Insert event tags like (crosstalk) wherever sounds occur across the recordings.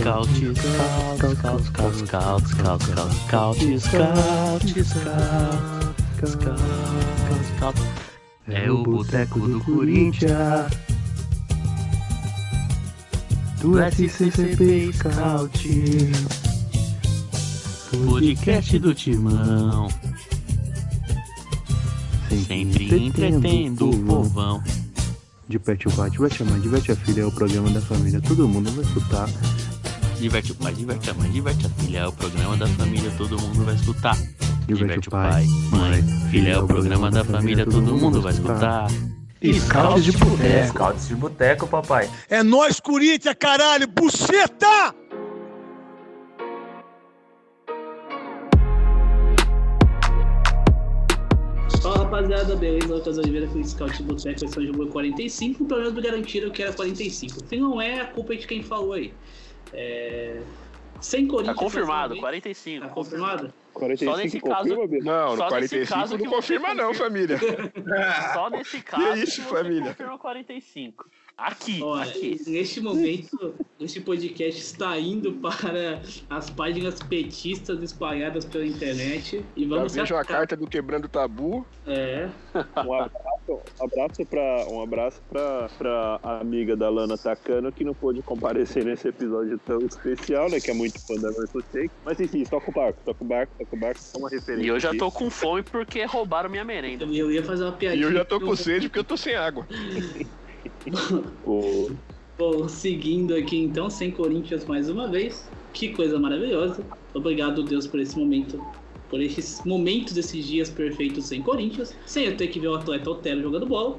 Scout, scout, scout, scout, scout, scout, scout, scout, scout, scout, scout. É o boteco do Corinthians. Do SCCP Scout. Podcast do Timão. Sempre entretendo o povão. Diverte o pai, diverte a mãe, diverte a filha, é o programa da família, todo mundo vai escutar. Diverte o pai, diverte a mãe, diverte a filha. É o programa da família, todo mundo vai escutar. Diverte o pai, mãe, filha. É o programa da família, todo mundo vai escutar. Scouts de boteco. Scouts de boteco, papai. É nós, Corinthians, caralho! Buceta! Fala rapaziada, beleza? Lucas Oliveira com o Scout de Boteco, esse é o jogo 45. Pelo menos me garantiram que era 45. Se não é, a culpa é de quem falou aí. É... Sem Corinthians. Tá confirmado, dessa vez- 45. Tá confirmado? 45 Só nesse caso-? Não, no Só nesse 45 caso que não confirma não, família. (laughs) Só nesse (laughs) caso. Que isso, que você família? Confirma 45. Aqui, Olha, aqui. neste momento, este podcast está indo para as páginas petistas espalhadas pela internet. E Já vamos vejo a carta do Quebrando Tabu. É, (laughs) Um abraço, um abraço pra, um abraço pra, pra amiga da Lana Takano que não pôde comparecer nesse episódio tão especial, né? Que é muito fã da Shake. Mas enfim, toca o barco, toca o barco, toca o barco, é uma referência. E eu já tô com fome porque roubaram minha merenda. eu ia fazer uma E piadinha. eu já tô com sede porque eu tô sem água. (laughs) O- Bom, seguindo aqui então, sem Corinthians mais uma vez. Que coisa maravilhosa. Obrigado, Deus, por esse momento. Por esses momentos, esses dias perfeitos sem Corinthians. Sem eu ter que ver o atleta Otero jogando bola.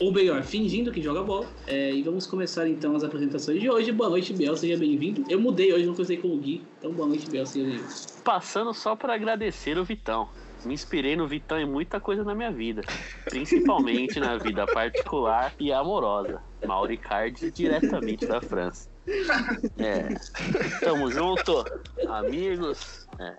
Ou melhor, fingindo que joga bola. É, e vamos começar então as apresentações de hoje. Boa noite, Biel, seja bem-vindo. Eu mudei hoje, não comecei com o Gui. Então, boa noite, Biel, seja bem-vindo. Passando só pra agradecer o Vitão. Me inspirei no Vitão em muita coisa na minha vida. Principalmente na vida particular e amorosa. Mauricardi, diretamente da França. É. Tamo junto, amigos. É.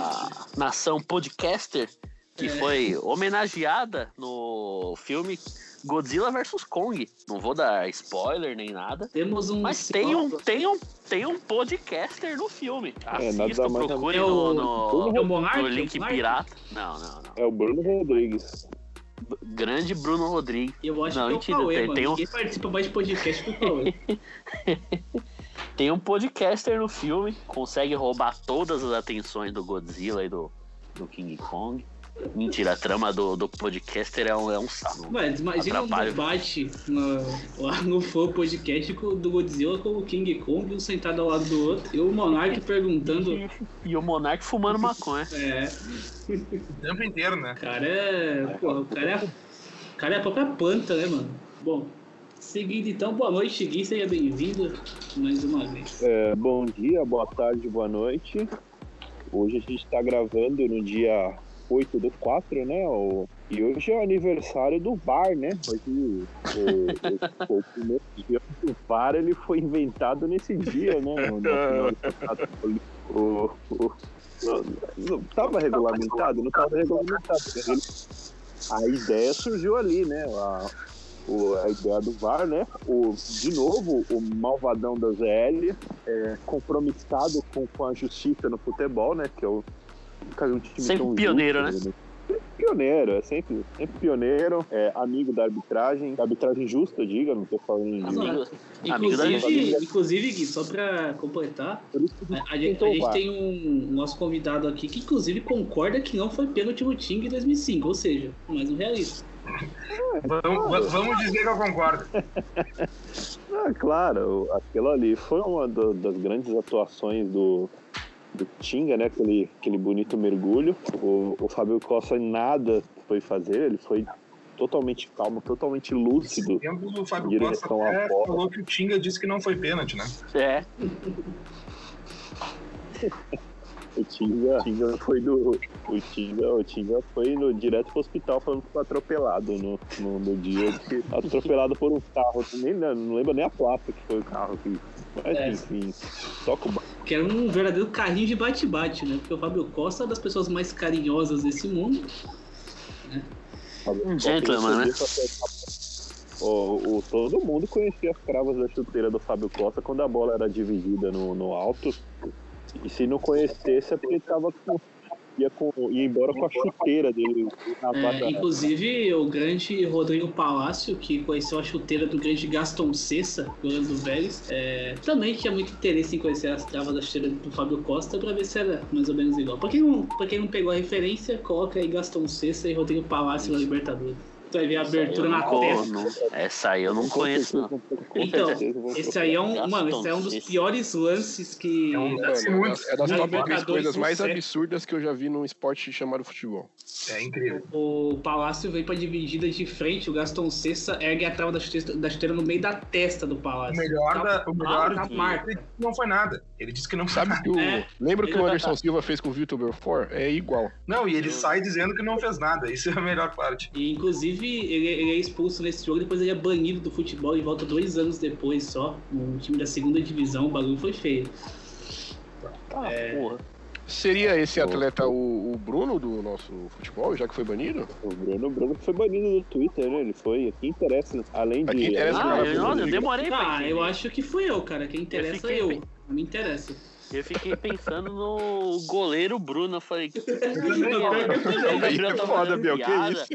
A nação podcaster, que foi homenageada no filme Godzilla vs Kong. Não vou dar spoiler nem nada. Temos um. Mas tem um, tem um, tem um podcaster no filme. É, nada Assista, mais- procure É no, o- no, é o Monark? no É o link Monark? pirata. Não, não, não. É o Bruno Rodrigues. Grande Bruno Rodrigues. Eu acho Não, que é o Cauê, tem- mano. tem um- Ninguém participa mais de podcast que o Cauê. (laughs) Tem um podcaster no filme, consegue roubar todas as atenções do Godzilla e do, do King Kong. Mentira, a trama do, do podcaster é um, é um saco. Mas imagina um Atrapalha. debate no, lá no Flow Podcast do Godzilla com o King Kong, um sentado ao lado do outro, e o Monark perguntando. E o Monark fumando maconha. É, O tempo inteiro, né? o cara é. Porra, o cara é. O cara é a própria planta, né, mano? Bom, seguindo então, boa noite, Gui, seja bem-vindo mais uma vez. É, bom dia, boa tarde, boa noite. Hoje a gente tá gravando no dia 8 do 4, né? O- E hoje é o aniversário do VAR, né? Hoje o, o- o primeiro dia do VAR ele foi inventado nesse dia, né? No, no o, o, não, não tava regulamentado? Não tava regulamentado. ele- a ideia surgiu ali, né? A, o- a ideia do VAR, né? O, de novo, o malvadão da ZL é, compromissado com, com a justiça no futebol, né? Que é o nunca vi um time Sempre tão pioneiro, justo, né? Pioneiro, é sempre, sempre pioneiro, é amigo da arbitragem, da arbitragem justa, diga, não tô falando de. Amigo- Amigo da Inclusive, inclusive, Gui, só pra completar, a, a gente, tentou a gente tem um nosso convidado aqui que, inclusive, concorda que não foi pênalti no Ting em 2005, ou seja, mais um realista. Vamos, va- vamos dizer que eu concordo. Ah, claro, aquilo ali foi uma das grandes atuações do, do Tinga, né? Aquele, aquele bonito mergulho. O, o Fábio Costa nada foi fazer, ele foi totalmente calmo, totalmente lúcido. Esse tempo o Fábio Costa até falou que o Tinga disse que não foi pênalti, né? É, O Tinga, Tinga foi do. O Tinga, o Tinga foi no, direto pro hospital falando que foi atropelado no, no, no dia atropelado por um carro. Nem, não lembro nem a placa que foi o carro que. Mas É. enfim, toca o Que era um verdadeiro carrinho de bate-bate, né? Porque o Fábio Costa é uma das pessoas mais carinhosas desse mundo. um gentleman, né? o, o- todo mundo conhecia as cravas da chuteira do Fábio Costa quando a bola era dividida no, no alto. E se não conhecesse é porque ele tava com, ia, com, ia embora com a chuteira dele na É, inclusive, o grande Rodrigo Palácio, que conheceu a chuteira do grande Gaston Cessa, goleiro do Vélez, é, também tinha muito interesse em conhecer as travas da chuteira do Fábio Costa pra ver se era mais ou menos igual. Pra quem não, pra quem não pegou a referência, coloca aí Gaston Cessa e Rodrigo Palácio na Libertadores. Tu vai ver a abertura na testa. não- essa aí eu não conheço, não. Então, (laughs) Esse aí é um, mano, esse é um dos piores lances que. É um- é é das Na top 3 Libertadores coisas mais absurdas que eu já vi num esporte chamado futebol. É incrível. O Palácio vem pra dividida de frente, o Gaston Cessa ergue a trava da chuteira, da chuteira no meio da testa do O Palácio. melhor, da, o melhor na de- marca. não foi nada. Ele disse que não Sabe nada. que o. É. Lembra o que o Anderson Silva fez com o Vitor Belfort? É igual. Não, e ele sai dizendo que não fez nada. Isso é a melhor parte. E, inclusive, ele, ele é expulso nesse jogo, depois ele é banido do futebol e volta dois anos depois só, no time da segunda divisão, o bagulho foi feio. Ah, porra. Seria esse atleta o, o Bruno do nosso futebol, já que foi banido? O Bruno, o Bruno foi banido do Twitter, né? Ele foi. Aqui interessa, além de. Aqui interessa Ah, eu, eu demorei pra Ah, eu acho que fui eu, cara. Quem interessa Eu fiquei eu. Não me interessa. Eu fiquei pensando no goleiro Bruno. Eu falei, que (laughs) é tá foda, Biel, que isso?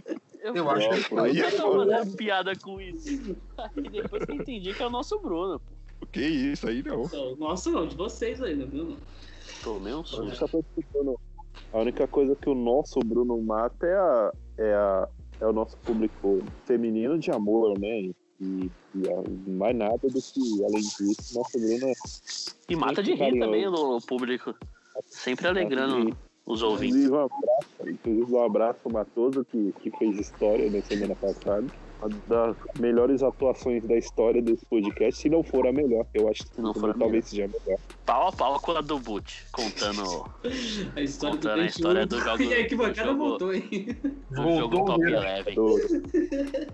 Eu, Eu acho que- por aí que é eu tô foda. fazendo piada com isso? Aí depois que eu entendi que é o nosso Bruno. pô. Que isso, aí não. Nossa, não, de vocês ainda, viu? Tomei um A susto. A única coisa que o nosso Bruno mata é, a, é, a, é o nosso público feminino de amor, né? E, e é, mais nada do que, além disso, nossa Bruna. E mata de rir também no público. Sempre alegrando os ouvintes. Inclusive, um abraço, inclusive um abraço para Matoso, que, que fez história na semana passada. Uma das melhores atuações da história desse podcast, se não for a melhor, eu acho que não for a talvez melhor. seja a melhor. Pau a pau com a do Boot, contando (laughs) a história, contando do, a história do jogo. E (laughs) é que arquibancada voltou, hein? voltou jogo Top 11.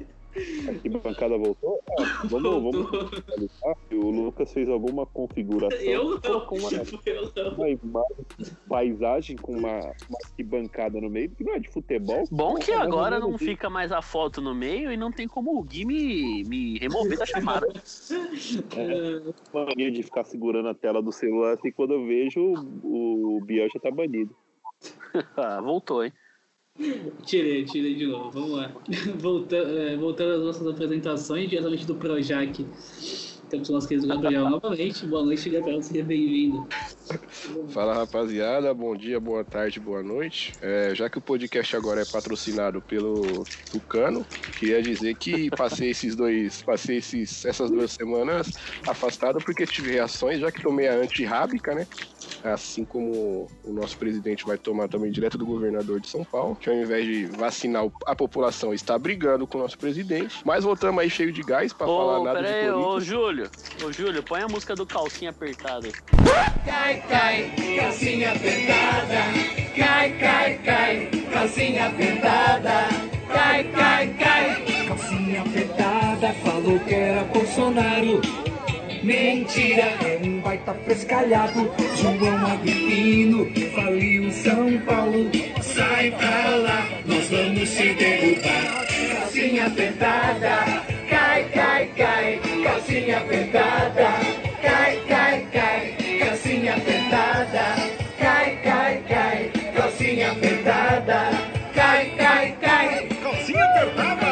(laughs) Que bancada voltou? Ah, vamos, voltou. vamos. O Lucas fez alguma configuração. Eu não, com uma, tipo, eu não. Uma imagem, paisagem com uma, uma bancada no meio, que não é de futebol. Bom que agora não fica mais a foto no meio e não tem como o Gui me, me remover da chamada. É, é mania de ficar segurando a tela do celular assim quando eu vejo o, o Biel já tá banido. (laughs) Ah, voltou, hein? Tirei, tirei de novo. Vamos lá. (laughs) Voltando, é, voltando às nossas apresentações, diretamente do Projac. Temos o nosso querido Gabriel novamente. Boa noite, Gabriel. Seja bem-vindo. Fala rapaziada, bom dia, boa tarde, boa noite. É, já que o podcast agora é patrocinado pelo Tucano, queria dizer que passei esses dois, passei esses, essas duas semanas afastado porque tive reações, já que tomei a antirrábica, né? Assim como o nosso presidente vai tomar também direto do governador de São Paulo, que ao invés de vacinar a população está brigando com o nosso presidente. Mas voltamos aí cheio de gás para falar nada pera de aí, ô Corinthians. Júlio. Ô Júlio, põe a música do calcinha apertada. Cai, cai, calcinha apertada. Cai, cai, cai, calcinha apertada. Cai, cai, cai, calcinha apertada. Falou que era Bolsonaro. Mentira, é um baita frescalhado. João Agripino faliu São Paulo. Sai pra lá, nós vamos te derrubar. Calcinha apertada, cai, cai, cai. Calcinha apertada, cai, cai, cai. Calcinha apertada, cai, cai, cai. Calcinha apertada, cai, cai, cai. Calcinha apertada!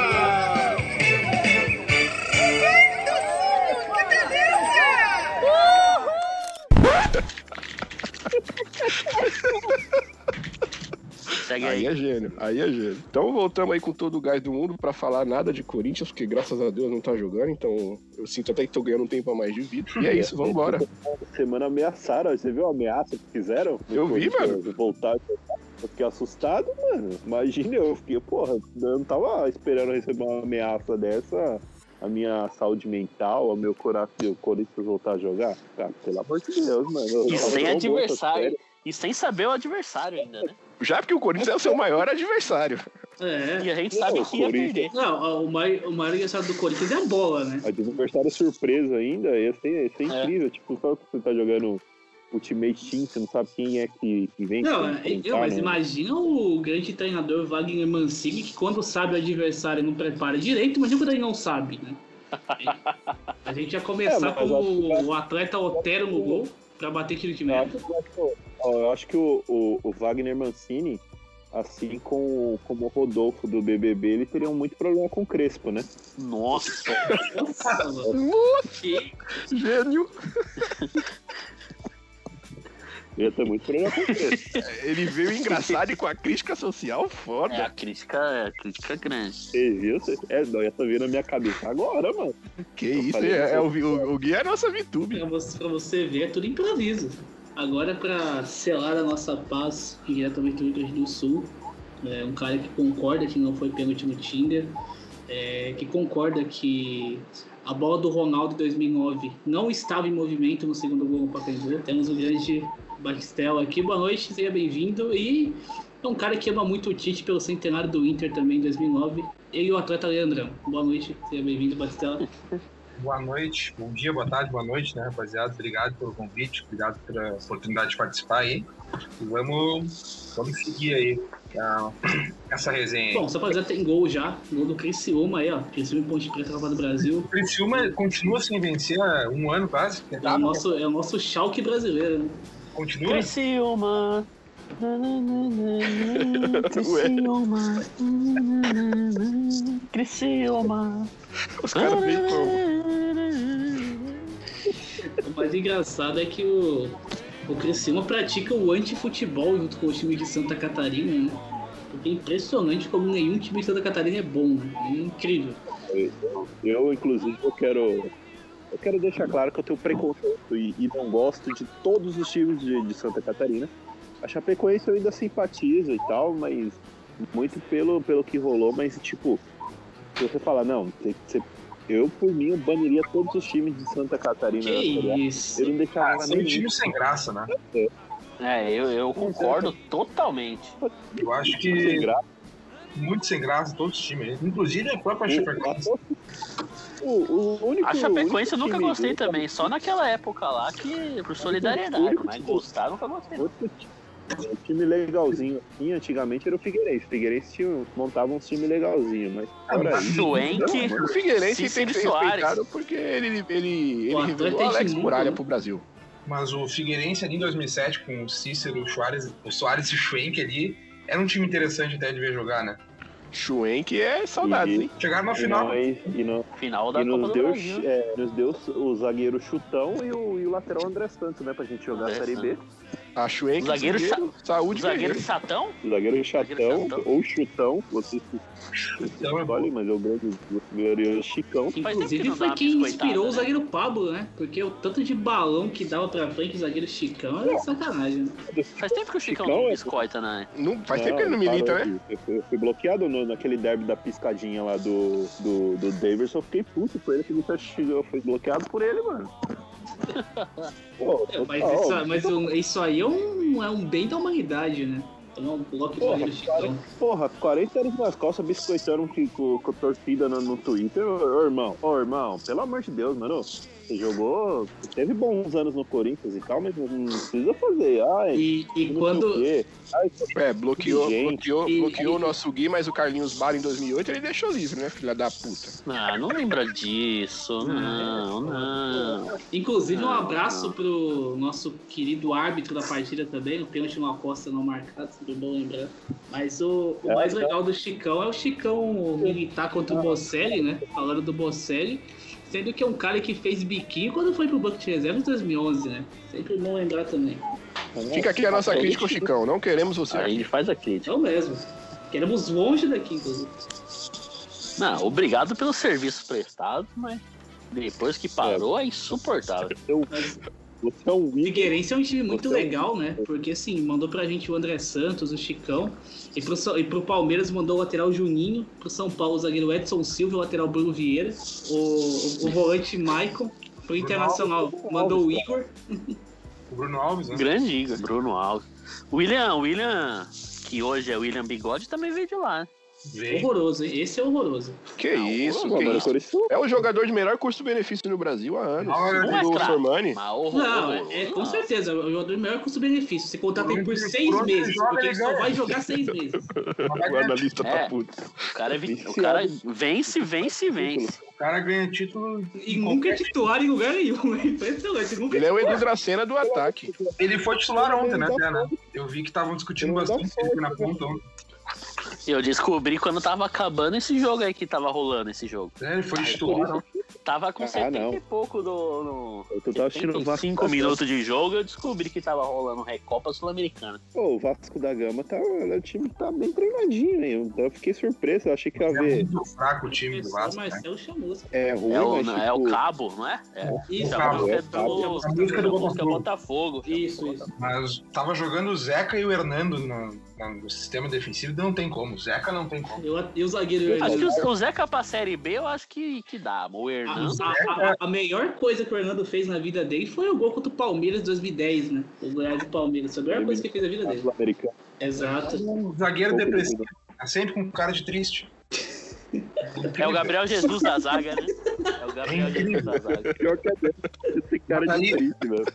(laughs) (laughs) (laughs) Segue Aí aí. é gênio, aí é gênio. Então voltamos aí com todo o gás do mundo pra falar nada de Corinthians, porque graças a Deus não tá jogando, então eu sinto até que tô ganhando um tempo a mais de vida. E é isso, vambora. Semana ameaçaram, você viu a ameaça que fizeram? Eu vi, mano. Voltar. Eu fiquei assustado, mano. Imagina, eu fiquei, porra, eu não tava esperando receber uma ameaça dessa. A minha saúde mental, o meu coração, o Corinthians voltar a jogar. Cara, pelo amor de Deus, mano. E sem adversário. E sem saber o adversário ainda, né? Já porque o Corinthians é o seu maior adversário. É. E a gente Não, sabe o que ia Corinthians- perder. Não, o maior, o maior engraçado do Corinthians é a bola, né? Adversário surpresa ainda, ia ser, ia ser É. incrível. Tipo, só que você tá jogando Ultimate Team, você não sabe quem é que, que vem. Não, é- enfrentar, eu, mas né? imagina o grande treinador Wagner Mancini, que quando sabe o adversário não prepara direito, imagina quando ele não sabe, né? (laughs) A gente ia É, começar mas com o, atleta Otero no gol, pra bater tiro de meta. Eu acho que o, o, o Wagner Mancini, assim como, como o Rodolfo do BBB, ele teria muito problema com o Crespo, né? Nossa, Nossa. Que- Gênio. Ia ter muito problema com o Crespo. (laughs) Ele veio engraçado e com a crítica social é foda. a crítica, é a crítica grande. Você viu? É, não, ia tá vindo na minha cabeça agora, mano. Que isso, falei é, isso. é o, o, o Gui é a nossa VTube. Pra você, pra você ver, é tudo improviso. Agora, pra selar a nossa paz diretamente do Rio Grande do Sul, é um cara que concorda que não foi pênalti no Tinder, é, que concorda que a bola do Ronaldo em 2009 não estava em movimento no segundo gol no Pacaembu. Temos o grande Batistella aqui. Boa noite, seja bem-vindo. E é um cara que ama muito o Tite pelo centenário do Inter também em 2009. Ele e o atleta Leandrão. Boa noite, seja bem-vindo, Batistella. (laughs) Boa noite, bom dia, boa tarde, boa noite, né, rapaziada? Obrigado pelo convite, obrigado pela oportunidade de participar aí. E vamos, vamos seguir aí ah, (clears throat) essa resenha aí. Bom, só pra dizer, tem gol já. Gol do Criciúma aí, ó. Criciúma e Ponte Preta, Copa do Brasil. O Criciúma continua sem vencer há um ano quase. É o nosso, é o nosso Schalke brasileiro, né? Continua? Criciúma. Criciúma. Criciúma. Os caras veio como? O mais engraçado é que o, o Criciúma pratica o anti-futebol junto com o time de Santa Catarina, né? Porque é impressionante como nenhum time de Santa Catarina é bom, né? É incrível. Eu, inclusive, eu quero. Eu quero deixar claro que eu tenho preconceito e, e não gosto de todos os times de, de Santa Catarina. A Chapecoense eu ainda simpatizo e tal, mas muito pelo, pelo que rolou, mas tipo, se você falar, não, você, eu por mim eu baniria todos os times de Santa Catarina. Que isso. Eu não Ah, deixava são nem times sem graça, né? É, eu, eu concordo totalmente. Eu acho sem que graça. muito sem graça todos os times, inclusive a própria Chapecoense. O, o único, A Chapecoense eu nunca time- gostei também, só naquela época lá que por solidariedade, mas time- gostar nunca gostei. Outro um time legalzinho assim, antigamente era o Figueirense. O Figueirense tinha, montava um time legalzinho, mas isso. Schwenk, O Figueirense tem Cícero que ser Soares. respeitado porque ele, ele, ele O revelou Alex Muralha né? pro Brasil. Mas o Figueirense ali em 2007 com o Cícero, o Soares, o Soares e o Schwenk ali, era um time interessante até de ver jogar, né? Schwenk é saudades, E- hein? Chegaram na E, final. e, e, não, final da e Copa nos, do deu, é, nos deu o zagueiro chutão e o, e o lateral André Santos, né? Pra gente jogar a Série B. A Schwenk, Zagueiro zagueiro, O saúde zagueiro chatão? Zagueiro chatão ou chutão, você é escolhe, mas é o grande glorioso Chicão. Inclusive que foi quem inspirou o né? zagueiro Pablo, né? Porque o tanto de balão que dava pra frente o zagueiro Chicão era sacanagem. né? Faz tempo que o Chicão Chicão não é- biscoita, né? Não, faz tempo que ele não milita, parou né? Eu fui, eu fui bloqueado no- naquele derby da piscadinha lá do, do, do Davidson. Eu fiquei puto com ele que eu fui bloqueado por ele, mano. (laughs) Pô, É, mas isso, mas isso aí é um, é um bem da humanidade, né? Um de Porra, zagueiro Chicão. Porra, 40 anos nas costas biscoitando que- com, com a torcida no, no Twitter. Ô, ô, irmão, ô irmão, pelo amor de Deus, mano. Você jogou. Teve bons anos no Corinthians e tal, mas não precisa fazer. Ai, E, e o quando. Ai, É, bloqueou, Gente. bloqueou, E- bloqueou e- o nosso Gui, mas o Carlinhos Bar em 2008 ele deixou livre, né, filha da puta? Ah, não lembra disso. (laughs) Não, não. Inclusive, um Não, abraço não. pro nosso querido árbitro da partida também, no pênalti uma aposta não marcada, sempre bom lembrar. Mas o, o É, mais então. legal do Chicão é o Chicão militar contra o Bocelli, né? Falando do Bocelli, sendo que é um cara que fez biquinho quando foi pro banco de reserva em 2011, né? Sempre bom lembrar também. Fica aqui a nossa crítica, Chicão. Não queremos você Aí aqui. ele faz a crítica. Então mesmo. Queremos longe daqui, inclusive. Não, obrigado pelo serviço prestado, mas depois que parou é insuportável. Mas Você é um. Figueirense é um time muito Você é um- legal, né? Porque assim, mandou pra gente o André Santos, o Chicão. E pro, e pro Palmeiras mandou o lateral Juninho. Pro São Paulo, o zagueiro Edson Silva, o lateral Bruno Vieira. O, o, o volante Maicon. Pro Internacional mandou o Igor. O Bruno Alves, né? Grande Igor, Bruno Alves. William, William, que hoje é William Bigode, também veio de lá. Né? Veio. Horroroso, hein? Esse é horroroso. Que isso, Pô, que mas o isso. É o jogador de melhor custo-benefício no Brasil há anos. Não, não é. Sormani. Não, é, é com não. certeza, é o jogador de melhor custo-benefício. Você contrata ele por seis ele meses, joga, porque ele só vai jogar seis meses. (laughs) O analista tá É. puto. O cara, é o cara vence, vence, vence. (laughs) O cara ganha título. E nunca é titular em lugar nenhum. É impressionante. Ele é o Edu Dracena do ataque. Ele foi titular ontem, né, Não? Eu vi que estavam discutindo Não bastante ele na né? ponta ontem. Eu descobri quando tava acabando esse jogo aí que tava rolando esse jogo. É, ele foi não. Tava com Ah, 70 não. e pouco do, no. Eu tava assistindo o Vasco 5 da Gama. minutos de jogo eu descobri que tava rolando Recopa Sul-Americana. Pô, o Vasco da Gama tá, é um time que tá bem treinadinho, hein? Eu fiquei surpreso, eu achei que ia É ver. muito fraco o time do o Vasco. né? Marcelo chamou. É ruim, É o, mas é o tipo, Cabo, não é? É. Isso, A Cabo, música é é o Cabo. do, A música do a música é Botafogo. Botafogo. Isso, isso. Mas tava jogando o Zeca e o Hernando no, no- sistema defensivo, não tem como. O Zeca não tem como. Eu, e o zagueiro Acho que o, o Zeca pra Série B eu acho que, que dá. O A, Hernando. a- a- a melhor coisa que o Hernando fez na vida dele foi o gol contra o Palmeiras em 2010, né? O Goiás e Palmeiras. Foi a melhor coisa que ele fez na vida dele. Sul-Americano. Exato. Um zagueiro depressivo. Tá sempre com cara de triste. É o Gabriel Jesus da zaga, né? É o Gabriel Jesus da zaga. Pior que é. Esse cara Mas de triste, velho.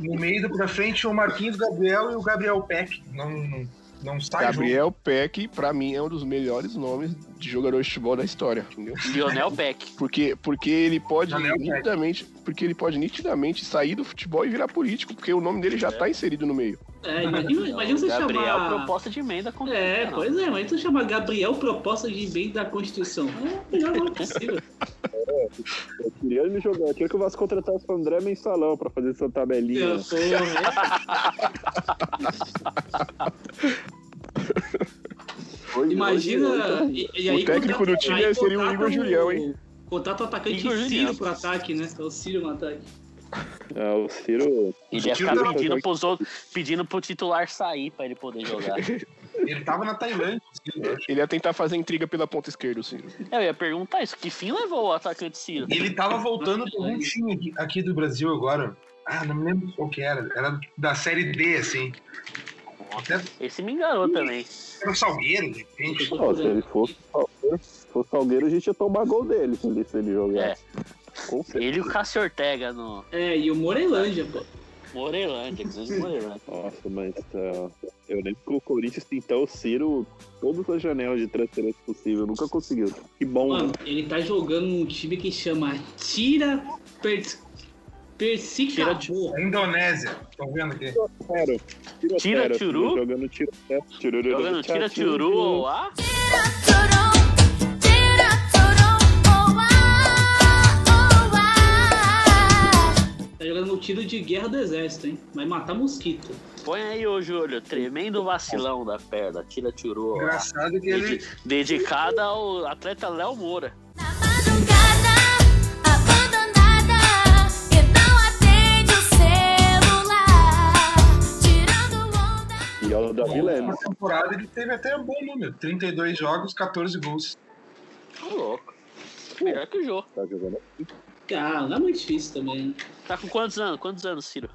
No meio do pra frente, o Marquinhos Gabriel e o Gabriel Peck. Não, não, não sai junto. Gabriel Peck, pra mim, é um dos melhores nomes de jogador de futebol da história, entendeu? Lionel Peck. Porque, porque ele pode Gabriel Peck. Porque ele pode nitidamente sair do futebol e virar político, porque o nome dele já tá inserido no meio. É, imagina, (laughs) imagina você Gabriel, chamar... proposta de emenda com É, pois é, mas tu chama Gabriel Proposta de Bem da Constituição. É o melhor possível. Eu queria ele jogar. Eu queria que o Vasco contratasse o André Mensalão pra fazer essa tabelinha. Eu sou- é. Hoje- Imagina. hoje- E, e aí O técnico do time aí seria o Igor Julião, hein? Contrata o atacante Igor Ciro Julião. pro ataque, né? É o Ciro no ataque. É, o Ciro. Ele ia O ficar pedindo, pros outros, pedindo pro titular sair pra ele poder jogar. (laughs) Ele tava na Tailândia. Ele ia tentar fazer intriga pela ponta esquerda, assim. Eu ia perguntar isso, que fim levou o atacante Ciro? Ele tava voltando pra um time aqui, aqui do Brasil agora. Ah, não me lembro qual que era. Era da série D, assim. Até Esse me enganou também. era o Salgueiro, de repente. Se ele fosse Salgueiro, fosse Salgueiro, a gente ia tomar gol dele se ele, se ele jogar. É. Ele e o Cássio Ortega no É, e o Morelândia, pô. Morelândia, Morelândia. Nossa, mas ah, eu lembro que o Corinthians tentou o Ciro todas as janelas de transferência possível, nunca conseguiu. Que bom, Mano, né? ele tá jogando num time que chama Tira Pers... Persicabô. A Indonésia. Estão vendo aqui? Tira, Tira tiro? assim, Jogando tiro. É, tiruru, Jogando tchá, tira tiro, Tá jogando no tiro de guerra do exército, hein? Vai matar mosquito. Põe aí, ô Júlio, tremendo vacilão da perna, tira turu ou a. Engraçado que ele. Dedi- Dedicada ao atleta Léo Moura. E é o Davi Lemos. Na temporada ele teve até um bom número: 32 jogos, 14 gols. Tá louco. Melhor que o Jô. Tá jogando. Cara, não é muito difícil também. Tá com quantos anos? Quantos anos, Ciro?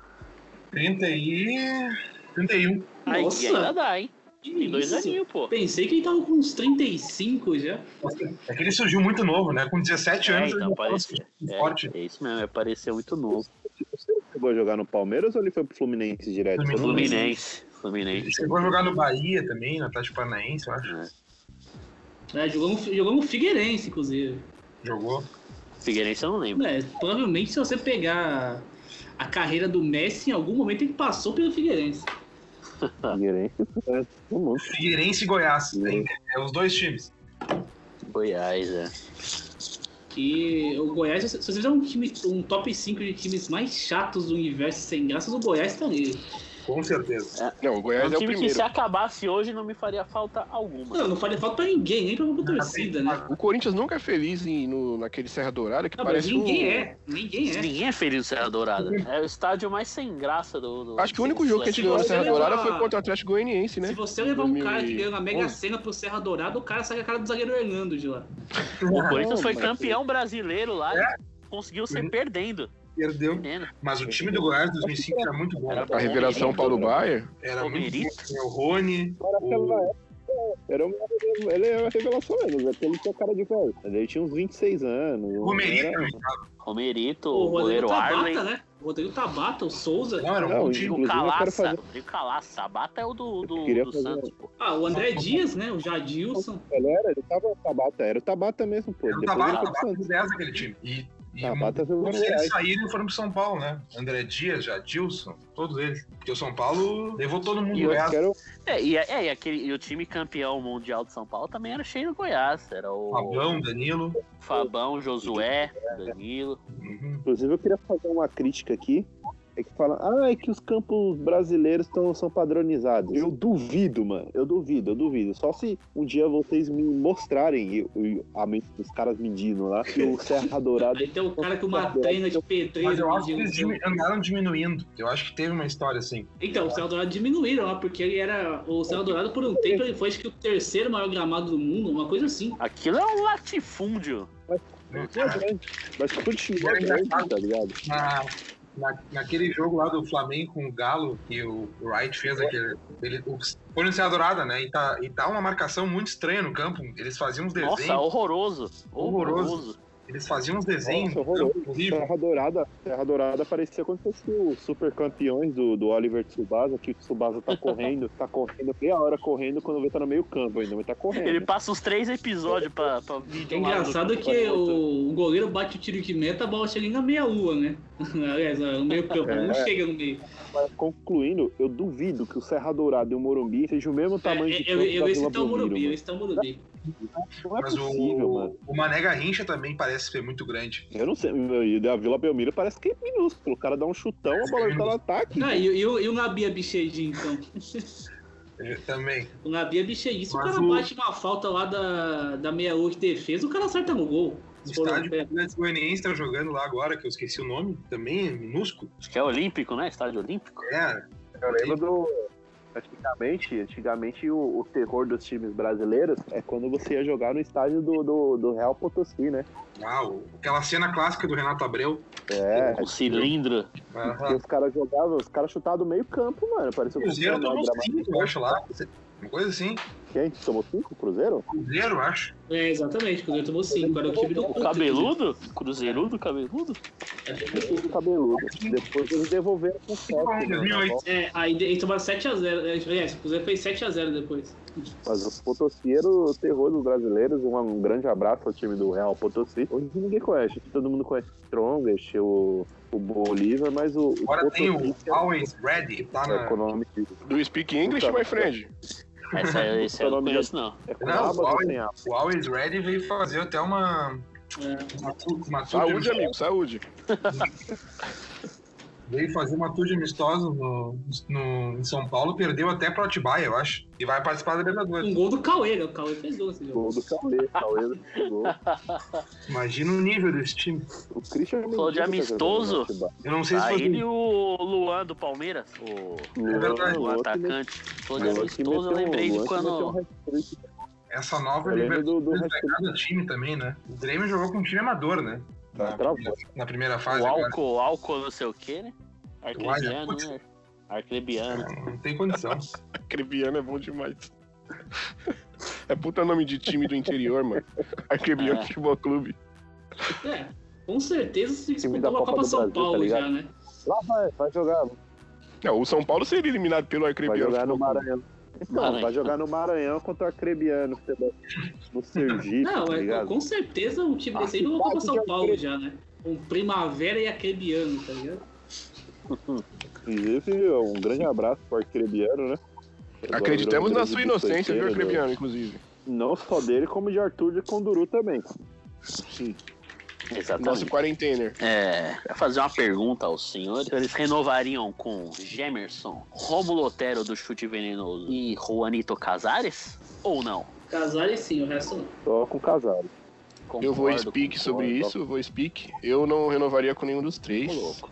30 e. 31. Aí Nossa. ainda dá, hein? Tem dois aninhos, pô. Pensei que ele tava com uns 35 já. É que ele surgiu muito novo, né? Com 17 É, anos ele então já tava parecia. forte. É, é isso mesmo, ele pareceu muito novo. Você chegou a jogar no Palmeiras ou ele foi pro Fluminense direto? Fluminense. Lembro. Fluminense. Ele Fluminense. chegou a jogar no Bahia também, no Atlético Paranaense, eu acho. É, jogou, no, jogou no Figueirense, inclusive. Jogou. Figueirense eu não lembro. É, provavelmente se você pegar a carreira do Messi, em algum momento ele passou pelo Figueirense. (laughs) Figueirense, é, mundo. Figueirense e Goiás. Tem, é os dois times. Goiás, é. Que o Goiás, se você fizer um, time, um top 5 de times mais chatos do universo sem graças, o Goiás tá nele. Com certeza. Não, o É Goiás um é o time que primeiro. se acabasse hoje não me faria falta alguma. Não, não faria falta pra ninguém, nem pra própria torcida, né? O Corinthians nunca é feliz em, no, naquele Serra Dourada que Não, parece ninguém um... é. Ninguém é. Ninguém é feliz no Serra Dourada. É o estádio mais sem graça do. do Acho que o único jogo que a gente ganhou você Serra levar- Dourada foi contra o Atlético Goianiense, né? Se você levar um cara que 2011. ganhou na Mega Sena pro Serra Dourada, o cara sai com a cara do zagueiro Hernando de lá. O Corinthians foi campeão brasileiro lá É. e conseguiu ser Uhum. perdendo. Perdeu. Mas o time do Goiás 2005 era muito bom. Era A revelação Paulo Baier. Era muito Palmeirense. bom. O Rony, o, Era uma, ele é uma revelação mesmo, até ele tinha cara de velho. Mas Ele tinha uns 26 anos. O Romerito era-. Romerito, O o Rodrigo goleiro Arley. Tabata, né? O Rodrigo Tabata, o Souza. Não, era um Não, time. O Calaça, fazer- Rodrigo Calaça. Sabata é o do, do, do fazer- Santos, pô. Ah, o André Dias, né? O Jadilson. Ele era, ele tava Tabata, era o Tabata mesmo, pô. Era o Depois Tabata, ele foi pro Tabata Santos. 10 daquele time. E, e todos um eles saíram e foram pro São Paulo, né? André Dias, Jadilson, todos eles. Porque o São Paulo levou todo mundo E Goiás. Quero, É, e, é, e aquele, e o time campeão mundial de São Paulo também era cheio do Goiás. Era o Fabão, Danilo. Fabão, Josué, Danilo. Uhum. inclusive, eu queria fazer uma crítica aqui. É que fala, ah, é que os campos brasileiros tão, são padronizados. Eu duvido, mano. Eu duvido, eu duvido. Só se um dia vocês me mostrarem, e, e a mente dos caras medindo lá, que o Serra Dourada Aí tem o cara com uma treina de pedreiro. Mas eu acho que eles andaram diminuindo. Eu acho que teve uma história assim. Então, o Céu Dourado diminuíram lá, porque ele era. O Céu Dourado, por um tempo, ele foi acho que o terceiro maior gramado do mundo, uma coisa assim. Aquilo é um latifúndio. Mas continua Era grande, tá ligado? Na, na- naquele jogo lá do Flamengo com o Galo, que o Wright fez aquele. Ele, o, foi no Serra Dourada, né? E tá, e tá uma marcação muito estranha no campo. Eles faziam uns desenhos. Nossa, horroroso. Horroroso. Horroroso. Eles faziam uns desenhos Nossa, no horroroso. horrível. Serra Dourada, Serra Dourada parecia quando fosse os super campeões do, do Oliver Tsubasa, que o Tsubasa tá (laughs) correndo, tá correndo meia hora correndo quando vê tá no meio campo ainda, mas tá correndo. Ele passa uns três episódios pra, pra vir de É um do engraçado que o, o goleiro bate o tiro de meta, a bola chega na meia-lua, né? (laughs) Aliás, no meio campo, não É. chega no meio. Mas, concluindo, eu duvido que o Serra Dourada e o Morumbi sejam o mesmo tamanho É, de eu, campo eu, da esse Vila tá o Morumbi, Belmiro, esse tá o Morumbi. Não é Mas possível, o, mano. o Mané Garrincha também parece ser muito grande. Eu não sei, e a Vila Belmiro parece que é minúsculo. O cara dá um chutão, a bola tá no ataque. Ah, e, e, o- e o Nabia Bichedinho, então? (laughs) É, também. O Nabia Bichedinho, se o Mas cara o- bate uma falta lá da, da meia-lua de defesa, o cara acerta no gol. O estádio. Atlético Goianiense tá jogando lá agora, que eu esqueci o nome, também é minúsculo. Acho que é olímpico, né? Estádio olímpico. É, Eu lembro do. Antigamente, antigamente o, o terror dos times brasileiros é quando você ia jogar no estádio do, do, do Real Potosí, né? ah, o- aquela cena clássica do Renato Abreu. É, O cilindro. Aham. os caras jogavam, os caras chutavam do meio campo, mano. Parecia O Cruzeiro tomou cinco, eu acho lá. Uma coisa assim. Quem? Tomou cinco? Cruzeiro? Cruzeiro, acho. É, exatamente, o Cruzeiro tomou 5, era o time do O cabeludo? Cruzeirudo, cabeludo? Tudo cabeludo. Depois eles devolveram com sete. né? 2008. É, aí de- eles tomaram 7x0. Aliás, o Cruzeiro fez 7x0 depois. Mas o Potosí era o terror dos brasileiros. Um, um grande abraço ao time do Real Potosí. Hoje ninguém conhece. Todo mundo conhece o Strongest, o, o Bolívar, mas o, o Agora tem o Always Ready, tá é na. Do you speak English, my friend? Essa, esse eu não conheço, não. É com Não, o ou Always, o Always Ready veio fazer até uma. É. Uma, uma de Saúde, amigo, saúde. (laughs) Veio fazer uma tour de amistosos no, no, em São Paulo, perdeu até pro Atibaia, eu acho. E vai participar da Um Libertadores. gol do Cauê, né? O Cauê fez gol nesse jogo. Gol do Cauê. Cauê gol. (laughs) Imagina o nível desse time. O Christian Falou de tá amistoso. Eu não sei se foi. ele e o Luan do Palmeiras, o, Luan, verdade. o que atacante. Falou de amistoso, eu lembrei de um quando. Essa nova lembro do, do Libertadores cada time também, né? O Grêmio jogou com um time amador, né? Da Na, na primeira fase. O agora. álcool, álcool não sei o que, né? Arcrebiano, Olha, né? Arcrebiano. Não tem condição. (laughs) Arcrebiano é bom demais. É puta nome de time do interior, mano. Arcrebiano É. Futebol Clube. É, com certeza se disputou uma Copa Copa São Brasil, tá Paulo ligado? já, né? Lá vai, vai jogar. Não, o São Paulo seria eliminado pelo Vai Arcrebiano. jogar no. Maranhão. Então, Maranhão. vai jogar no Maranhão contra o Acrebiano, no Sergipe, Não, tá é, ligado? com certeza o time A desse aí jogou Copa cidade São Paulo Acre- já, né? Um Primavera e Acrebiano, tá ligado? Inclusive, um grande abraço pro Arcrebiano, né? Acreditamos na sua inocência, viu? Arcrebiano, inclusive. Não só dele, como de Arthur de Conduru também. Sim. Exatamente. Nosso quarentener. É, fazer uma pergunta aos senhores. Eles renovariam com Gemerson, Romulo Otero do Chute Venenoso e Juanito Casares? Ou não? Casares sim, o resto não. Só com o Casado. Eu vou Concordo, speak concordo. sobre isso, eu vou speak. Eu não renovaria com nenhum dos três. Ô, louco.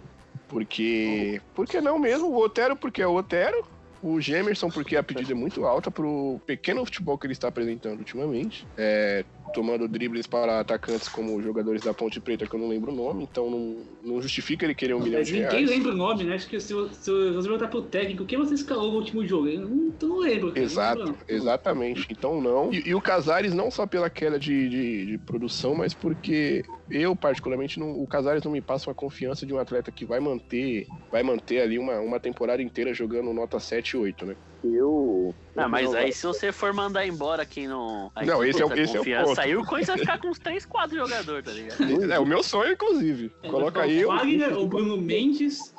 Porque. Por que não mesmo? O Otero, porque é o Otero. O Gemerson, porque a pedida é muito alta pro pequeno futebol que ele está apresentando ultimamente. É, tomando dribles para atacantes como jogadores da Ponte Preta, que eu não lembro o nome, então não, não justifica ele querer um milhão de ninguém reais. lembra o nome, né? Acho que se, se você perguntar pro técnico, quem você escalou no último jogo? Eu não, eu não lembro. cara. Exato, Não exatamente. Então não. E, e o Casares não só pela queda de, de, de produção, mas porque eu, particularmente, não, o Casares não me passa uma confiança de um atleta que vai manter, vai manter ali uma, uma temporada inteira jogando nota 7 e 8, né? Eu. Ah, mas aí se você for mandar embora quem não. Aí Não, esse é esse é o confiança, ponto. O Corinthians vai ficar com uns 3, 4 jogadores, tá ligado? É o meu sonho, inclusive. É, Coloca aí o Wagner, o Bruno Mendes.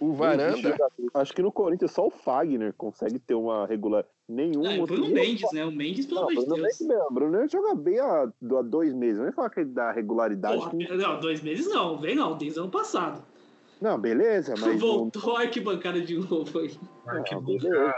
o Varanda. Acho que no Corinthians só o Fagner consegue ter uma regular. Nenhum Ah, o outro. Bruno Mendes, né? O Mendes, pelo Não, amor de Bruno Deus. Mendes mesmo. Bruno Mendes joga bem há, há dois meses. Não é falar que ele dá regularidade. Porra, que- não, dois meses não, vem não, desde o ano passado. Não, beleza, mas. (laughs) Não, Voltou a arquibancada de novo aí. Ah, que Não, beleza.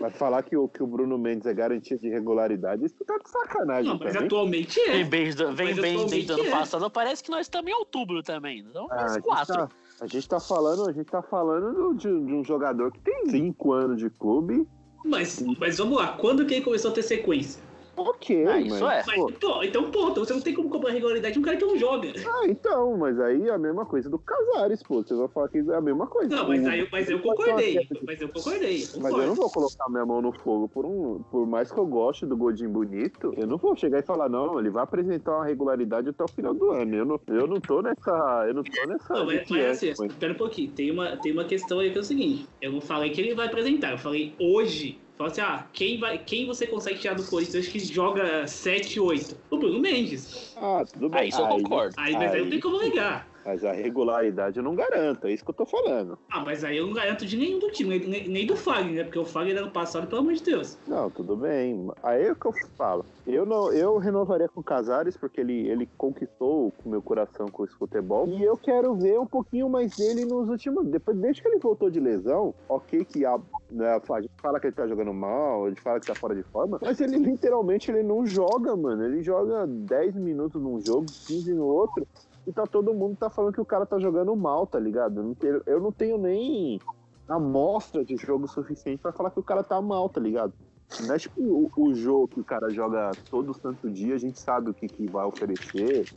Mas falar que o, que o Bruno Mendes é garantia de regularidade, isso tá de sacanagem Não, mas também. atualmente é. Vem bem, vem bem desde o ano é. passado, parece que nós estamos em outubro também. Então, Ah, a, uns gente 4. tá, a gente tá falando, a gente tá falando do- de, de um jogador que tem cinco anos de clube. Mas, mas vamos lá, quando que ele começou a ter sequência? Ok, Ah, isso mas, é. Mas, pô, então, ponto, você não tem como cobrar regularidade de um cara que não joga. ah, então, mas aí é a mesma coisa do Casares, pô. Você vai falar que é a mesma coisa. Não, mas, aí, mas eu concordei. de- Mas eu concordei. Mas eu não vou colocar minha mão no fogo por um. Por mais que eu goste do Godinho bonito, eu não vou chegar e falar, não, ele vai apresentar uma regularidade até o final do ano. Eu não, eu não tô nessa. Eu não tô nessa. Não, mas, mas é, assim, mas- espera um pouquinho. Tem uma, tem uma questão aí que é o seguinte: eu não falei que ele vai apresentar, eu falei hoje. Falei assim, ah, quem, vai, quem você consegue tirar do Corinthians que joga 7, 8? O Bruno Mendes. Ah, tudo bem. Ah, isso eu Aí- concordo. Aí, mas aí não tem como negar. Mas a regularidade eu não garanto, é isso que eu tô falando. Ah, mas aí eu não garanto de nenhum do time, nem, nem do Fagner, né? Porque o Fagner ano passado, pelo amor de Deus. Não, tudo bem. Aí é o que eu falo. Eu não, eu renovaria com o Casares porque ele, ele conquistou o meu coração com esse futebol. E eu quero ver um pouquinho mais dele nos últimos. Depois, desde que ele voltou de lesão, ok que a, né, a gente fala que ele tá jogando mal, a gente fala que tá fora de forma, mas ele literalmente ele não joga, mano. Ele joga 10 minutos num jogo, 15 no outro. E tá todo mundo tá falando que o cara tá jogando mal, tá ligado? Eu não tenho, nem amostra de jogo suficiente pra falar que o cara tá mal, tá ligado? Não é tipo o, o jogo que o cara joga todo santo dia, a gente sabe o que, que vai oferecer.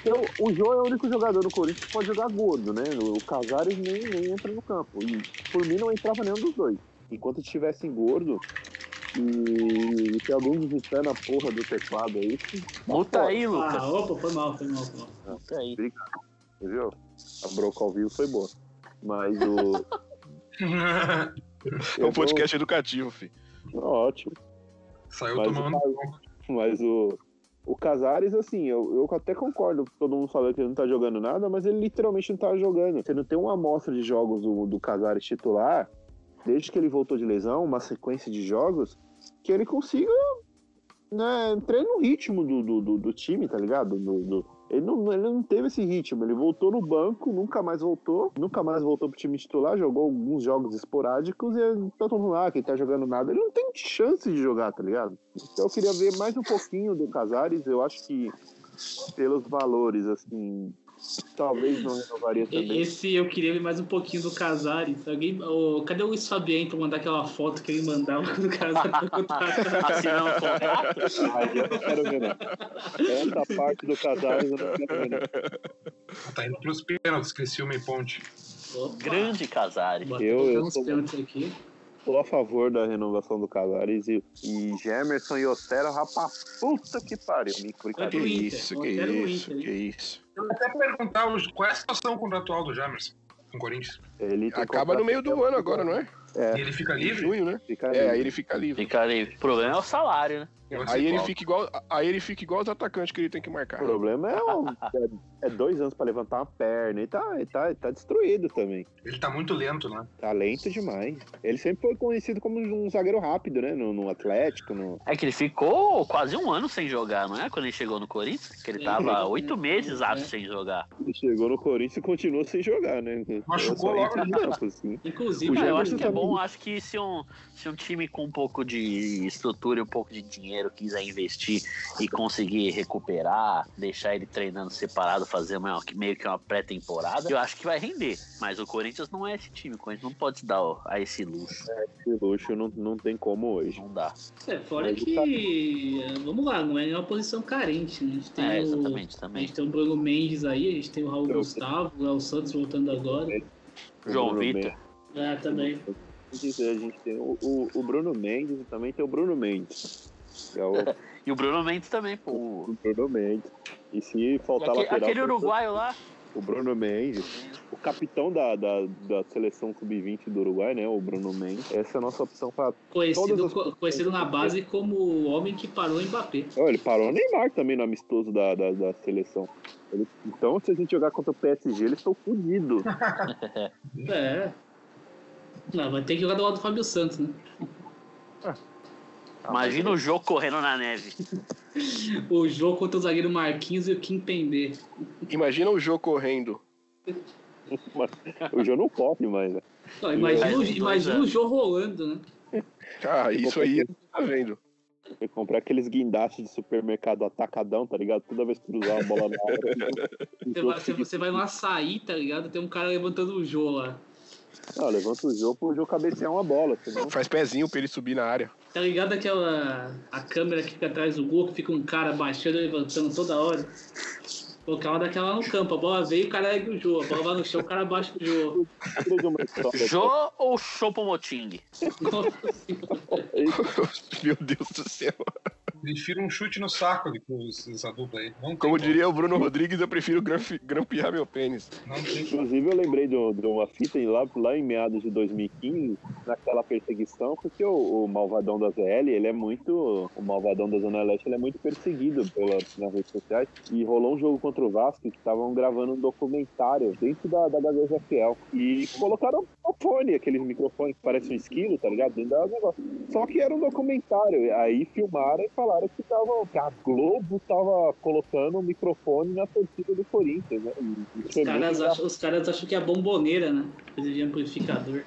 Então, o Jô é o único jogador do Corinthians que pode jogar gordo, né? O Casares nem, nem entra no campo. E por mim não entrava nenhum dos dois. Enquanto estivessem gordo e, tem alguém digitando a porra do teclado aí, Muta aí, Lucas. Ah, opa, foi mal, foi mal, foi mal. Muta aí. viu? A broca ao vivo foi boa. Mas o. (laughs) É um podcast educativo, filho. Não, ótimo. Saiu Mas tomando. o- Mas o, o Casares, assim, eu, eu até concordo todo mundo falando que ele não tá jogando nada, mas ele literalmente não tá jogando. Você não tem uma amostra de jogos do, do Casares titular, desde que ele voltou de lesão, uma sequência de jogos, que ele consiga né, entrar no ritmo do, do, do, do time, tá ligado? Do, do- ele, não, ele não teve esse ritmo, ele voltou no banco, nunca mais voltou, nunca mais voltou pro time titular, jogou alguns jogos esporádicos e tá todo mundo lá, que ele tá jogando nada, ele não tem chance de jogar, tá ligado? Então eu queria ver mais um pouquinho do Casares, eu acho que pelos valores, assim, talvez não renovaria também. Esse eu queria ver mais um pouquinho do Casares. Alguém, ô, cadê o Luiz Fabiano pra mandar aquela foto que ele mandava quando o Casares (laughs) contrato. Aí eu não quero ver, não. Essa parte do Casares eu não quero ver, não. Tá indo pros pênaltis, Criciúma e Ponte. Opa, Grande Casares. Eu- eu pênaltis aqui. Tô a favor da renovação do Casares e, e Gemerson e Otero, rapaz, puta que pariu. Me Que isso, que isso, que isso. Eu ia até perguntar hoje, qual é a situação contratual do Jamerson com o Corinthians. Ele Acaba no meio do ano agora, não é? É, E ele fica Em livre? junho, né? fica É, aí ele fica livre. Fica ali. O problema é o salário, né? Aí ele fica igual, aí ele fica igual os atacantes que ele tem que O marcar. problema é, um- é, é dois anos pra levantar uma perna e tá, e tá, tá destruído também. Ele tá muito lento, né? Tá lento demais. Ele sempre foi conhecido como um zagueiro rápido, né? No, no Atlético, no. É que ele ficou quase um ano sem jogar, não é? Quando ele chegou no Corinthians? Que ele tava oito meses, acho, sem jogar. Ele chegou no Corinthians e continuou sem jogar, né? Machucou logo, campo, assim. Inclusive, O Ah, eu acho que é bom bom, acho que se um, se um time com um pouco de estrutura e um pouco de dinheiro quiser investir e conseguir recuperar, deixar ele treinando separado, fazer uma- meio que uma pré-temporada, eu acho que vai render. Mas o Corinthians não é esse time, o Corinthians não pode se dar ó, a esse luxo. Esse luxo não, não tem como hoje. Não dá. É, fora Mas que. eh, Vamos lá, não é nenhuma posição carente, né? A gente tem, É, o, exatamente, a também. gente tem o Bruno Mendes aí, a gente tem o Raul Eu- Gustavo, o Léo Santos voltando agora. O João Bruno Vitor. Mendes. É, também. A gente- a gente tem o, o- o Bruno Mendes e também tem o Bruno Mendes. É o, (laughs) E o Bruno Mendes também, pô. o Bruno Mendes. E se E faltar aque- lateral. aquele uruguaio lá, O Bruno Mendes. O capitão da, da, da seleção sub-20 do Uruguai, né? O Bruno Mendes. Essa é a nossa opção para. Conhecido, as- conhecido na base como o homem que parou o Mbappé. Oh, ele parou o Neymar também no amistoso da, da, da seleção. Ele- então, se a gente jogar contra o PSG, eles estão fodidos. (laughs) É. Não, vai ter que jogar do lado do Fábio Santos, né? (laughs) imagina o jogo correndo na neve. O jogo contra o zagueiro Marquinhos e o Kim Pembe. Imagina o jogo correndo. o jogo não corre mais, né? Não, imagina o, imagina anos. jogo rolando, né? Ah, isso aí tá vendo. Eu comprar aqueles guindastes de supermercado atacadão, tá ligado? Toda vez que cruzar uma bola na área. (laughs) Você vai, você, você vai no açaí, tá ligado? Tem um cara levantando o jogo lá. Não, levanta o jogo pro jogo cabecear uma bola. Senão... Faz pezinho pra ele subir na área. Tá ligado aquela a câmera que fica atrás do gol, que fica um cara baixando e levantando toda hora? Aquela daquela no campo, a bola veio, o cara ergue o jogo, a bola vai no chão, o cara baixa o de história. Jô ou Chopomoting? Meu Deus do céu. Prefiro um chute no saco os- essa dupla aí. Não Como diria o Bruno Rodrigues, eu prefiro grampear meu pênis. Inclusive, eu lembrei de, um- de uma fita lá, lá em meados de 2015, naquela perseguição, porque o, o malvadão da ZL, ele é muito. O malvadão da Zona Leste, ele é muito perseguido pela, nas redes sociais. E rolou um jogo contra o Vasco que estavam gravando um documentário dentro da, da Gazeta Fiel. E colocaram um microfone, aqueles microfones que parecem um esquilo, tá ligado? Dentro do negócio. Só que era um documentário. Aí filmaram e falaram que, tava, que a Globo tava colocando um microfone na torcida do Corinthians, né? Os é caras, acham, os caras acham que é bomboneira, né? Coisa de amplificador.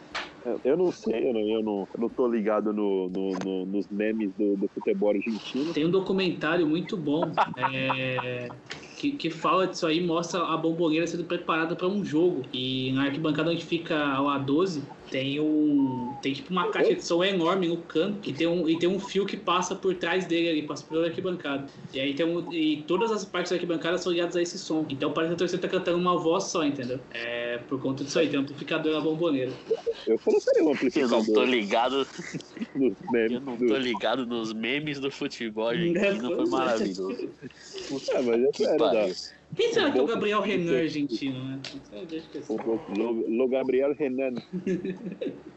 Eu- Eu não sei, eu não, eu não, eu não tô ligado no, no- no- nos memes do, do futebol argentino. Tem um documentário muito bom (laughs) é, que, que fala disso aí, mostra a bomboneira sendo preparada para um jogo. E na arquibancada onde fica a A12, tem um. Tem tipo uma caixa de som enorme no canto que tem um, e tem um fio que passa por trás dele ali, passa pela arquibancada. E aí tem um. E todas as partes da arquibancada são ligadas a esse som. Então parece que a torcida tá cantando uma voz só, entendeu? É por conta disso aí, tem um amplificador na bomboneira. Eu colocaria um Eu não amplificador tô ligado, memes. eu não tô ligado nos memes do futebol argentino, (laughs) foi maravilhoso. É, mas é sério. Quem será que é o Gabriel Renan argentino, né? Deixa eu O, ver. o, o, o Gabriel Renan, (laughs)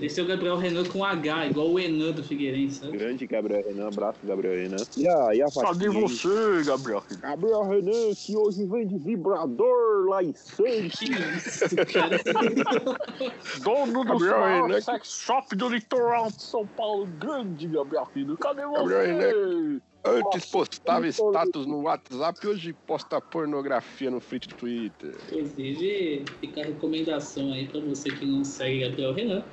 Esse é o Gabriel Renan com H, igual o Enan do Figueirense, sabe? grande Gabriel Renan, abraço Gabriel Renan. E a, e a Cadê você, Gabriel? Gabriel Renan, que hoje vende vibrador lá em Santos. Que isso, cara? (laughs) Dono do Gabriel Renan. sex shop do litoral de São Paulo, grande Gabriel Filho. Cadê você? Gabriel Antes postava status no WhatsApp, hoje posta pornografia no feed do Twitter. Inclusive, fica a recomendação aí pra você que não segue Gabriel Renan,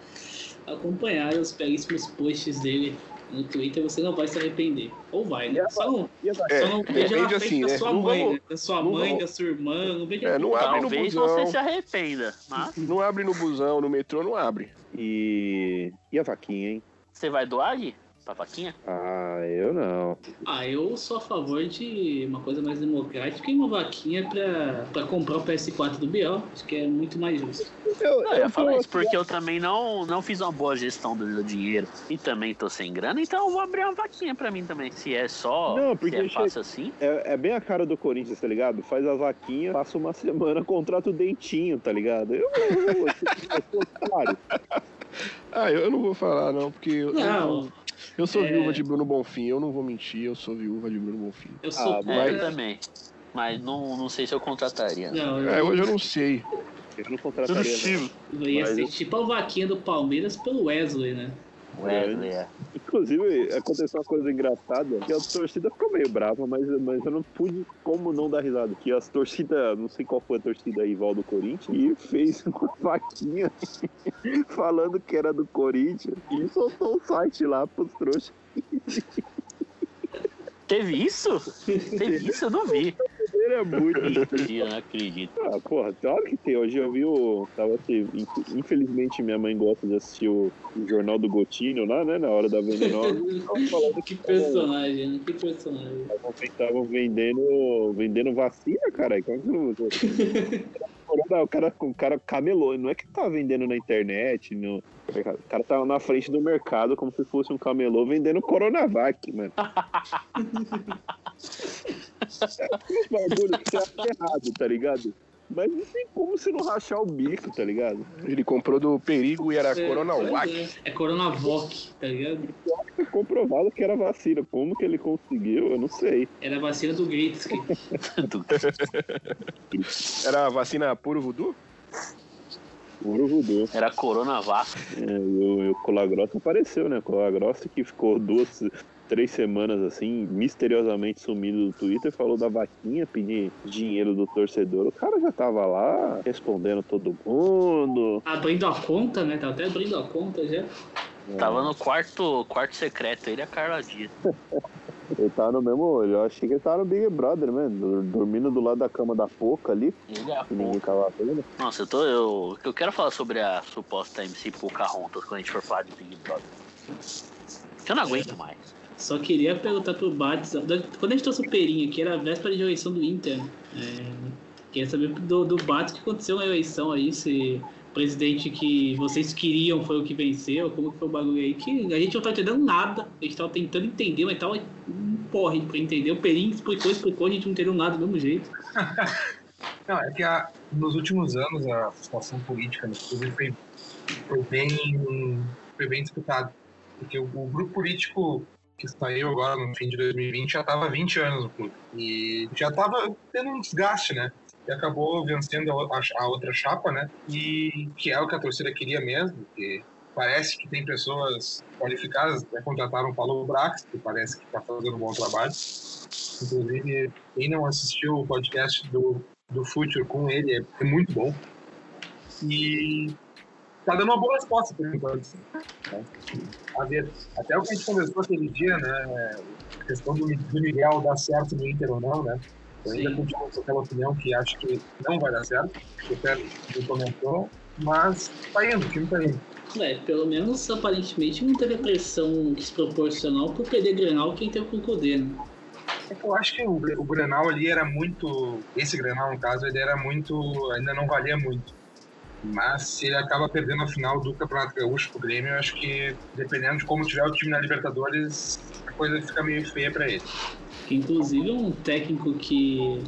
acompanhar os belíssimos posts dele no Twitter, você não vai se arrepender. Ou vai, né? Só não, a só É, não veja na frente assim, da né? sua Não mãe, vamos- né? Da sua não mãe, vamos- da sua irmã, não veja É, não abre no Talvez busão. você se arrependa, mas Não abre no busão, no metrô não abre. E, e a vaquinha, hein? você vai doar, Gui? Pra vaquinha? Ah, eu não. Ah, eu sou a favor de uma coisa mais democrática e uma vaquinha pra, pra comprar o PS4 do Biel. Acho que é muito mais justo. Eu, Não, eu ia falar tô- isso porque eu também não, não fiz uma boa gestão do meu dinheiro e também tô sem grana, então eu vou abrir uma vaquinha pra mim também. Se é só, Não, se porque é eu fácil assim. É, é bem a cara do Corinthians, tá ligado? Faz a vaquinha, passa uma (laughs) semana, contrata o dentinho, tá ligado? Eu, eu, eu, eu, eu sou otário. Ah, eu eu não vou falar não, porque eu, Não, eu sou é- viúva de Bruno Bonfim, eu não vou mentir, eu sou viúva de Bruno Bonfim. eu sou Ah, É, contra- eu também. Mas não, não sei se eu contrataria. Não, eu, É, hoje eu não sei. Eu não contrataria. não. eu ia mas ser eu- tipo a vaquinha do Palmeiras pelo Wesley, né? Wesley, é. Inclusive, aconteceu uma coisa engraçada, que a torcida ficou meio brava, mas, mas eu não pude como não dar risada. Que as torcidas, não sei qual foi a torcida rival do Corinthians, e fez (laughs) uma vaquinha (laughs) falando que era do Corinthians e soltou um site lá pros trouxas. Teve isso? (laughs) Teve isso? Eu não vi. Ele é muito. Mentira, não acredito. Ah, porra, claro que tem. Hoje eu vi o. Tava assim, inf- infelizmente minha mãe gosta de assistir o, o Jornal do Gotinho lá, né? Na hora da venenosa. (laughs) Que personagem, né? Que personagem. estavam vendendo, vendendo vacina, cara. Como que não- (laughs) O cara, o cara camelô, não é que tá vendendo na internet, no, o cara tá na frente do mercado como se fosse um camelô vendendo Coronavac, mano. (laughs) é bagulho que você acha errado, tá ligado? Mas não tem como você não rachar o bico, tá ligado? Ele comprou do Perigo e era É, Corona pois Wack. É, é Coronavoc, tá ligado? Foi comprovado que era vacina. Como que ele conseguiu, eu não sei. Era a vacina do Gritsky. (laughs) Era a vacina puro voodoo? Ouro voodoo. Era Coronavac. É, e o, e o Colagrossa apareceu, né? Colagrossa que ficou duas, três semanas assim, misteriosamente sumido do Twitter, falou da vaquinha, pedir dinheiro do torcedor. O cara já tava lá respondendo todo mundo. Abrindo a conta, né? Tava até abrindo a conta já. Tava no quarto, quarto secreto, ele a Carla Dias. (laughs) Ele tava no mesmo. Eu achei que ele tava no Big Brother, mano. Dormindo do lado da cama da Poca ali, Ele a que ninguém tava vendo. Nossa, eu tô. Eu, eu quero falar sobre a suposta MC Pocahontas quando a gente for falar de Big Brother. Eu não aguento mais. Só queria perguntar pro Bates. Quando a gente trouxe o Perinho aqui, era a véspera de eleição do Inter. né? É, queria saber do, do Bates o que aconteceu na eleição aí, se o presidente que vocês queriam foi o que venceu, como que foi o bagulho aí, que a gente não tá entendendo nada. A gente tava tentando entender, mas tava um porre pra entender. O Perinho explicou, explicou, a gente não entendeu nada do mesmo jeito. (laughs) Não, é que a- nos últimos anos a situação política no clube foi, foi bem, foi bem disputada. Porque o, o grupo político que saiu agora no fim de 2020 já estava há 20 anos no clube. E já estava tendo um desgaste, né? E acabou vencendo a, outra chapa, né? E que é o que a torcida queria mesmo, porque parece que tem pessoas qualificadas, né? contrataram o Paulo Brax, que parece que está fazendo um bom trabalho. Inclusive, quem não assistiu o podcast do, do Future com ele é, é muito bom. E tá dando uma boa resposta por enquanto. né? A ver, até o que a gente conversou aquele dia, né? A questão do, do Miguel dar certo no Inter ou não, né? Eu ainda Sim. continuo com aquela opinião que acho que não vai dar certo, que o Pedro me comentou, mas tá indo, o time tá indo. É, pelo menos aparentemente não teve a pressão desproporcional por perder Grenal quem teve com o Cudê, né? É que eu acho que o, o Grenal ali era muito. Esse Grenal, no caso, ele era muito. ainda não valia muito. Mas se ele acaba perdendo a final do Campeonato Gaúcho pro Grêmio, eu acho que, dependendo de como tiver o time na Libertadores, a coisa fica meio feia pra ele. Que inclusive é um técnico que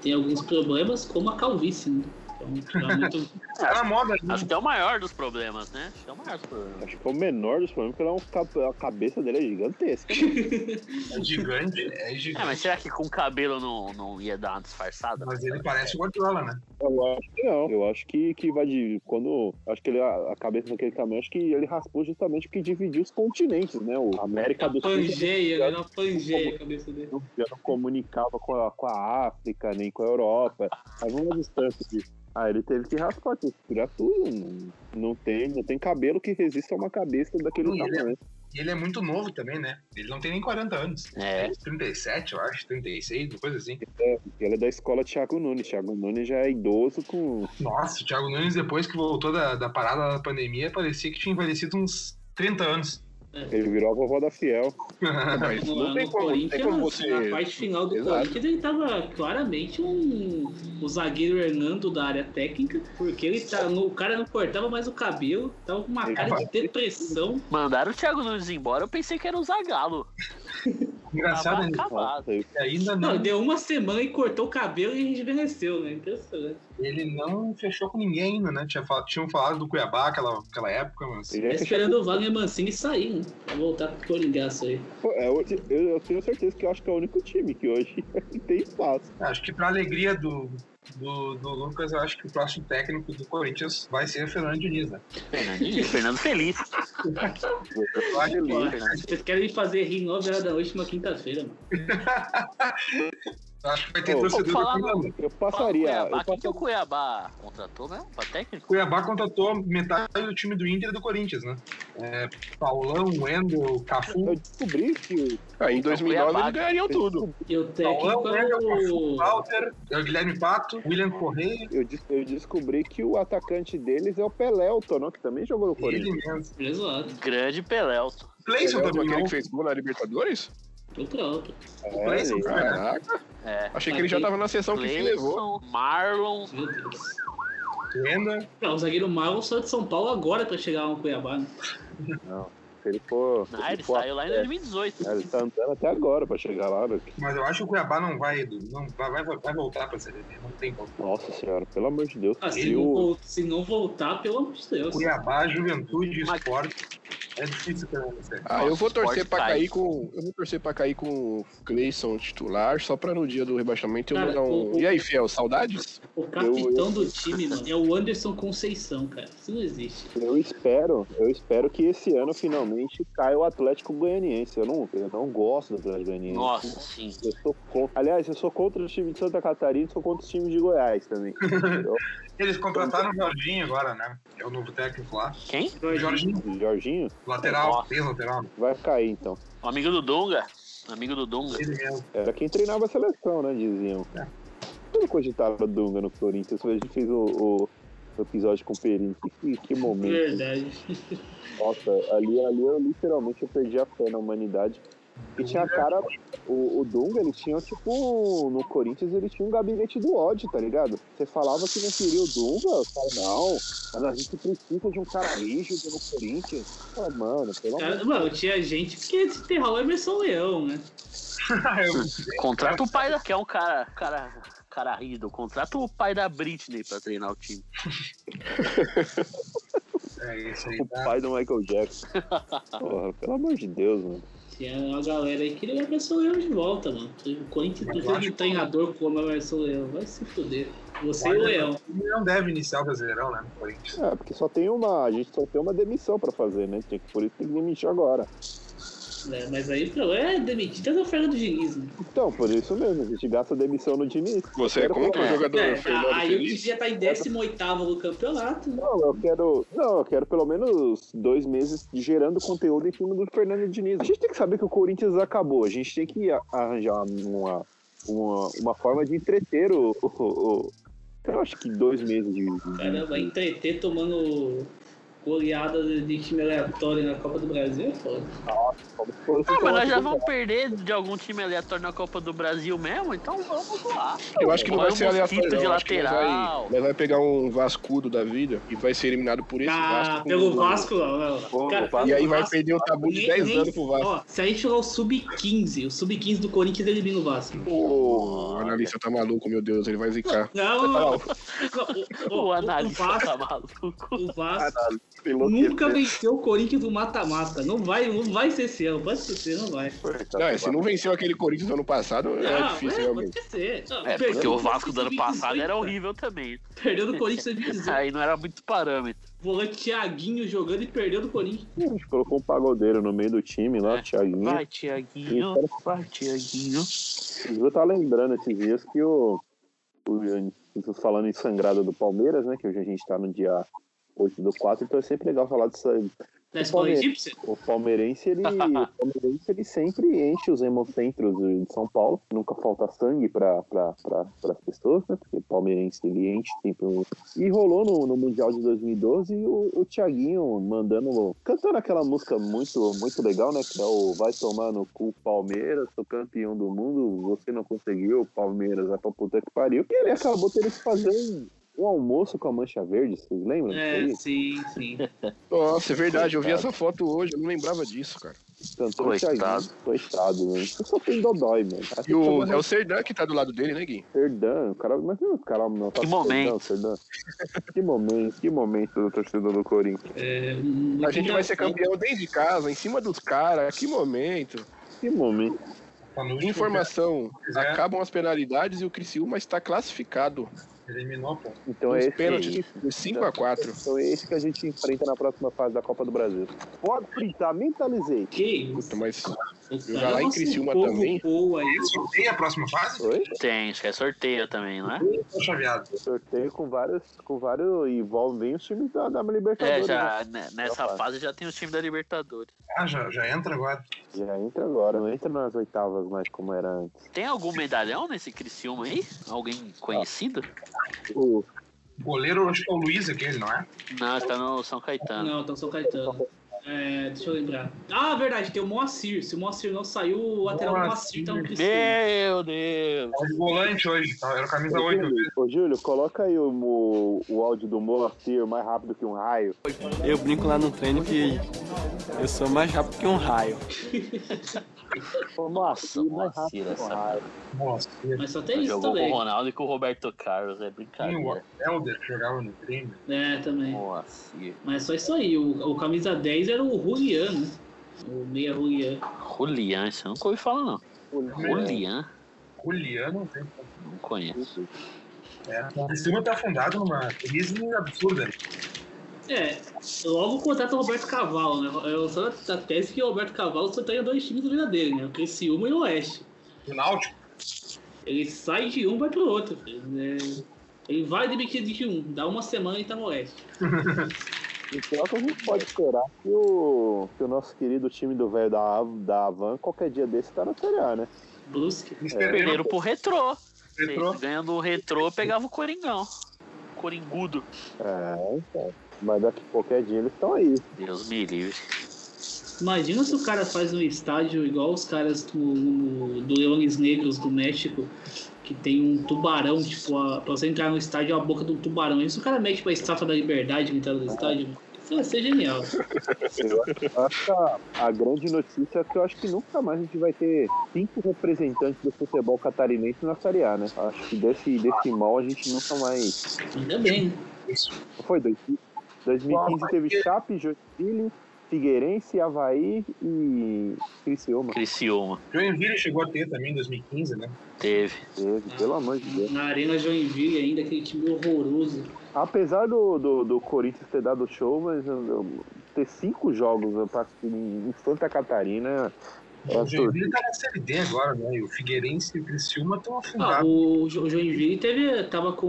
tem alguns problemas, como a calvície, né? Então, tá muito... (laughs) Tá na moda ali. Acho que é o maior dos problemas, né? Acho que é o maior dos problemas. Acho que é o menor dos problemas, porque ele é um a cabeça dele é gigantesca. É gigante, é É, gigante. mas será que com cabelo não, não ia dar uma disfarçada? Mas ele parece o Guardiola, né? Eu acho que não. Eu acho que, que vai de. Quando. Acho que ele, a, a cabeça daquele caminhão, acho que ele raspou justamente porque dividiu os continentes, né? O América do Sul Pangeia, né? Uma pangeia a cabeça dele. não- já não comunicava com a, com a África, nem com a Europa. Tava uma distância disso. Ah, ele teve que raspar, que tirar tudo. Não, não, tem, não tem cabelo que resista a uma cabeça daquele e ele é- tamanho. E ele é muito novo também, né? Ele não tem nem 40 anos. É. 37, eu acho, 36, uma coisa assim. Ele é da escola Thiago Nunes. Thiago Nunes já é idoso com. Nossa, o Thiago Nunes, depois que voltou da, da parada da pandemia, parecia que tinha envelhecido uns 30 anos. Ele virou a vovó da Fiel. (laughs) Mas No, não tem como, não tem Corinthians, como você. na parte final do Exato. Corinthians, ele tava claramente um, o zagueiro Hernando da área técnica, porque ele tá, no, o cara não cortava mais o cabelo, tava com uma cara de depressão. Mandaram o Thiago Nunes embora, eu pensei que era o Zagalo. Engraçado, acabado. Nossa, ainda Não, não, deu uma semana e cortou o cabelo e rejuvenesceu, né? Impressionante. ele não fechou com ninguém ainda, né? Tinha, fal- tinham falado do Cuiabá aquela, aquela época, mas. ele é esperando o Wagner Mancini sair, né? Pra voltar pro Coringaço aí. É, eu, eu, eu tenho certeza que eu acho que é o único time que hoje (laughs) tem espaço. Acho que pra alegria do, do, do Lucas, eu acho que o próximo técnico do Corinthians vai ser Fernando Diniz, né? Fernando, Diniz, (laughs) Fernando Feliz. Né? Vocês querem me fazer rir 9 horas da noite numa quinta-feira, mano. (laughs) eu acho que vai ter Ô, torcedor falar, Cuiabá. Eu Fala, passaria. Cuiabá, Eu quem que passaria o Cuiabá contratou mesmo? Pra técnico? Cuiabá contratou metade do time do Inter e do Corinthians, né? É, Paulão, Wendel, Cafu. eu descobri que Ah, em Então, 2009 Cuiabá. eles ganhariam tudo. E o técnico Paulão, é Wendel, Cafu, o... Walter, é o Guilherme Pato, William Correia. eu, eu descobri que o atacante deles é o Pelelton, não? que também jogou no Ele Corinthians. mesmo. Exato. Grande Pelelto. Cleison Ele é também, aquele que fez gol na Libertadores? Tô pronto. É, Cleison, ele- cara. Caraca, É. achei que ele já tava na sessão que se levou. Cleison, Marlon. Meu Deus. Não, o zagueiro Marlon saiu de São Paulo agora pra chegar no Cuiabá, né? se ele for. se Ah, ele for- saiu lá em 2018. É, ele tá andando até agora pra chegar lá. né? Mas eu acho que o Cuiabá não vai. Não, vai, vai, vai voltar pra Série B. Não tem como. Nossa senhora, pelo amor de Deus. Ah, se, ele não o- se não voltar, pelo amor de Deus. Cuiabá, Juventude, Mas- Esporte. É difícil permanecer. Ah, Nossa, eu vou torcer pra cai. cair com. Eu vou torcer pra cair com o Cleison titular, só pra no dia do rebaixamento eu Cara, vou dar um. o- o- E aí, Fiel, saudades? O capitão do time, mano, é o Anderson Conceição, cara. Isso não existe. Eu espero, eu espero que esse ano finalmente caia o Atlético Goianiense. Eu não, eu não gosto do Atlético Goianiense. Nossa, sim. Eu sou contra. Aliás, eu sou contra o time de Santa Catarina e sou contra os times de Goiás também. Eu- (laughs) Eles contrataram o Jorginho agora, né? É o novo técnico lá. Quem? O Jorginho, o Jorginho lateral, Nossa. ex-lateral. né? vai cair então. O amigo do Dunga. Amigo do Dunga. Ele mesmo. Era quem treinava a seleção, né? Diziam. Quando cogitaram o Dunga no Corinthians, a gente fez o, o- episódio com o Perin. Que, que momento. Verdade. Nossa, ali, ali eu literalmente eu perdi a fé na humanidade. E tinha a cara, o, o Dunga, ele tinha tipo, no Corinthians ele tinha um gabinete do ódio, tá ligado? Você falava que não queria o Dunga, eu falava, não, mas a gente precisa de um cara rígido no Corinthians. Ah, mano, pelo amor Cara, mano, tinha gente que desenterrar o Emerson Leão, né? (laughs) Contrata o pai da. Que é um cara. cara cara rígido. Contrata o pai da Britney pra treinar o time. (laughs) é isso aí, o tá? pai do Michael Jackson. (laughs) Porra, pelo amor de Deus, mano. Tinha uma galera aí que queria o Emerson Leão de volta, mano. O Corinthians de acho um que- treinador como o Emerson Leão. Vai se fuder. Você e o Leão. Ele não deve iniciar o Brasileirão, né? no Corinthians. É, porque só tem uma. A gente só tem uma demissão pra fazer, né? Por isso tem que demitir agora. É, mas aí o problema é demitir até o Fernando Diniz, né? Então, por isso mesmo, a gente gasta a demissão no Diniz. Você é contra o É. jogador É, Fernando aí eu Feliz? devia estar em 18 no campeonato. né? Não, eu quero. Não, eu quero pelo menos dois meses gerando conteúdo em cima do Fernando Diniz. A gente tem que saber que o Corinthians acabou. A gente tem que arranjar uma, uma, uma forma de entreter o. o- o- eu acho que dois meses de. O cara vai entreter tomando goleada de time aleatório na Copa do Brasil. é foda. Ah, mas nós já vamos perder de algum time aleatório na Copa do Brasil mesmo, então vamos lá. Eu acho que não vai ser aleatório. de não. Lateral. vai, vai pegar um Vascudo da vida e vai ser eliminado por esse Ah, Vasco. pelo Vasco não, não. Pô, Cara, o E aí vai Vasco, perder o tabu de nem- 10 nem- anos pro Vasco. Ó, se a gente jogar o Sub-15, o Sub-15 do Corinthians elimina o Vasco. O analista tá maluco, meu Deus, ele vai zicar. Não, (laughs) não, não. O, O, o, analista Vasco, tá maluco. o Vasco. Nunca venceu o Corinthians no mata-mata. Não vai, não vai ser esse ano, pode esquecer, não vai. Não, é, se não venceu aquele Corinthians ano passado, é Não, difícil é, pode realmente. esquecer. Não, É, porque o Vasco do ano passado era 2018, horrível também. Perdeu no Corinthians em 2018. (laughs) Aí não era muito parâmetro. Volante Thiaguinho jogando e perdeu do Corinthians. A gente colocou um pagodeiro no meio do time lá, É. o Thiaguinho. Vai, Tiaguinho. Vai, Tiaguinho. Eu tava lembrando esses dias que o. o falando em sangrada do Palmeiras, né? Que hoje a gente tá no dia 8 do 4, então é sempre legal falar disso aí. Na escola Palmeiras. egípcia? O palmeirense, ele, (laughs) o palmeirense, ele sempre enche os hemocentros de São Paulo. Nunca falta sangue para as pessoas, né? Porque o palmeirense, ele enche sempre. um- E rolou no, no Mundial de 2012 o, o Thiaguinho mandando... Cantando aquela música muito, muito legal, né? Que é o Vai Tomar no Cu Palmeiras, sou campeão do mundo, você não conseguiu, Palmeiras, vai pra puta que pariu. E ele acabou tendo que fazer um, um almoço com a Mancha Verde, vocês lembram É, sim, sim. Nossa, é verdade, eu vi essa foto hoje, eu não lembrava disso, cara. Cantou o Coitado. Coitado, né? Eu só tenho dodói, mano. Acho E o, é o Serdan que tá do lado dele, né, Gui? Serdã, o cara, mas o cara não tá Que momento. Serdã, Que momento, que momento do torcedor do Corinthians. É, A gente vai ser engraçado. campeão dentro de casa, em cima dos caras, que momento. Que momento. Tá Informação, quiser. acabam as penalidades e o Criciúma está classificado. Eliminou, pô. Então é esse, pênaltis, esse- foi 5x4. então é esse que a gente enfrenta na próxima fase da Copa do Brasil. Pode printar, mentalizei. Que isso? Puta, mas O Jogar cara lá em Criciúma também? sorteia a próxima fase? Oi? Tem, acho que é sorteio também, não é? Chaveado. Sorteio com vários, com vários, e envolve bem os times da, da Libertadores. É, né? já né, nessa fase. fase já tem os times da Libertadores. Ah, já, já entra agora. Já entra agora, não entra nas oitavas mais como era antes. Tem algum medalhão nesse Criciúma aí? Alguém conhecido? O, O goleiro, acho que é o Luiz aquele, não é? Não, tá no São Caetano. Não, então São Caetano. É, deixa eu lembrar. Ah, verdade, tem o Moacir. Se o Moacir não saiu, o lateral do Moacir tá no Criciúma. Meu Deus! É o volante hoje, tá? Era camisa 8. Ô, Júlio, coloca aí o, o, o áudio do Moacir mais rápido que um raio. Eu brinco lá no treino que eu sou mais rápido que um raio. (laughs) Ô, Nossa, Moacir mais Moacir, rápido essa-. Nossa, Mas só tem isso Jogou com o também. Ronaldo e com o Roberto Carlos, é tem o brincadeira. Helder que jogava no treino. É, também. Nossa, Mas só isso aí. O, o camisa 10 era o Julian, né? O meia Julian. Julian, isso eu nunca ouvi falar não. Julian? Juliano, não tem. Não conheço. É. O Criciúma tá afundado numa crise absurda. É, logo contrata o Roberto Cavalo, né? Eu sou da tese que o Roberto Cavalo só tem dois times da vida dele, né? O Criciúma e o Oeste. O Náutico, Ele sai de um, vai pro outro. É, Ele vai demitir de um, dá uma semana e tá no Oeste. (laughs) Então é que a gente pode esperar que o, que o nosso querido time do velho da, da Avan qualquer dia desse tá na Série A, né? Brusque. eles É. Perderam pro Retrô. Retrô. Ganhando o Retrô, pegava o Coringão. Coringudo. É, então. Mas daqui qualquer dia eles estão aí. Deus me livre. Imagina se o cara faz um estádio igual os caras no, no- do Leões Negros do México, que tem um tubarão, tipo, a, pra você entrar no estádio é a boca do tubarão. Isso o cara mete pra estátua da liberdade na entrada do estádio. Isso vai ser genial. Eu acho que a, a grande notícia é que eu acho que nunca mais a gente vai ter cinco representantes do futebol catarinense na Série A, né? Acho que desse, desse mal a gente nunca mais. Ainda bem, né? Isso. Não foi? Dois- 2015 teve Chape, Joinville, Figueirense, Havaí e Criciúma. Criciúma. Joinville chegou a ter também em 2015, né? Teve. Teve, pelo amor de Deus. Na Arena Joinville ainda, aquele time horroroso. Apesar do, do, do Corinthians ter dado show, mas ter cinco jogos em em Santa Catarina é o. Joinville tá na Série D agora, né? E o Figueirense e o Criciúma estão Ah, afundados. o Jo- o Joinville teve, tava com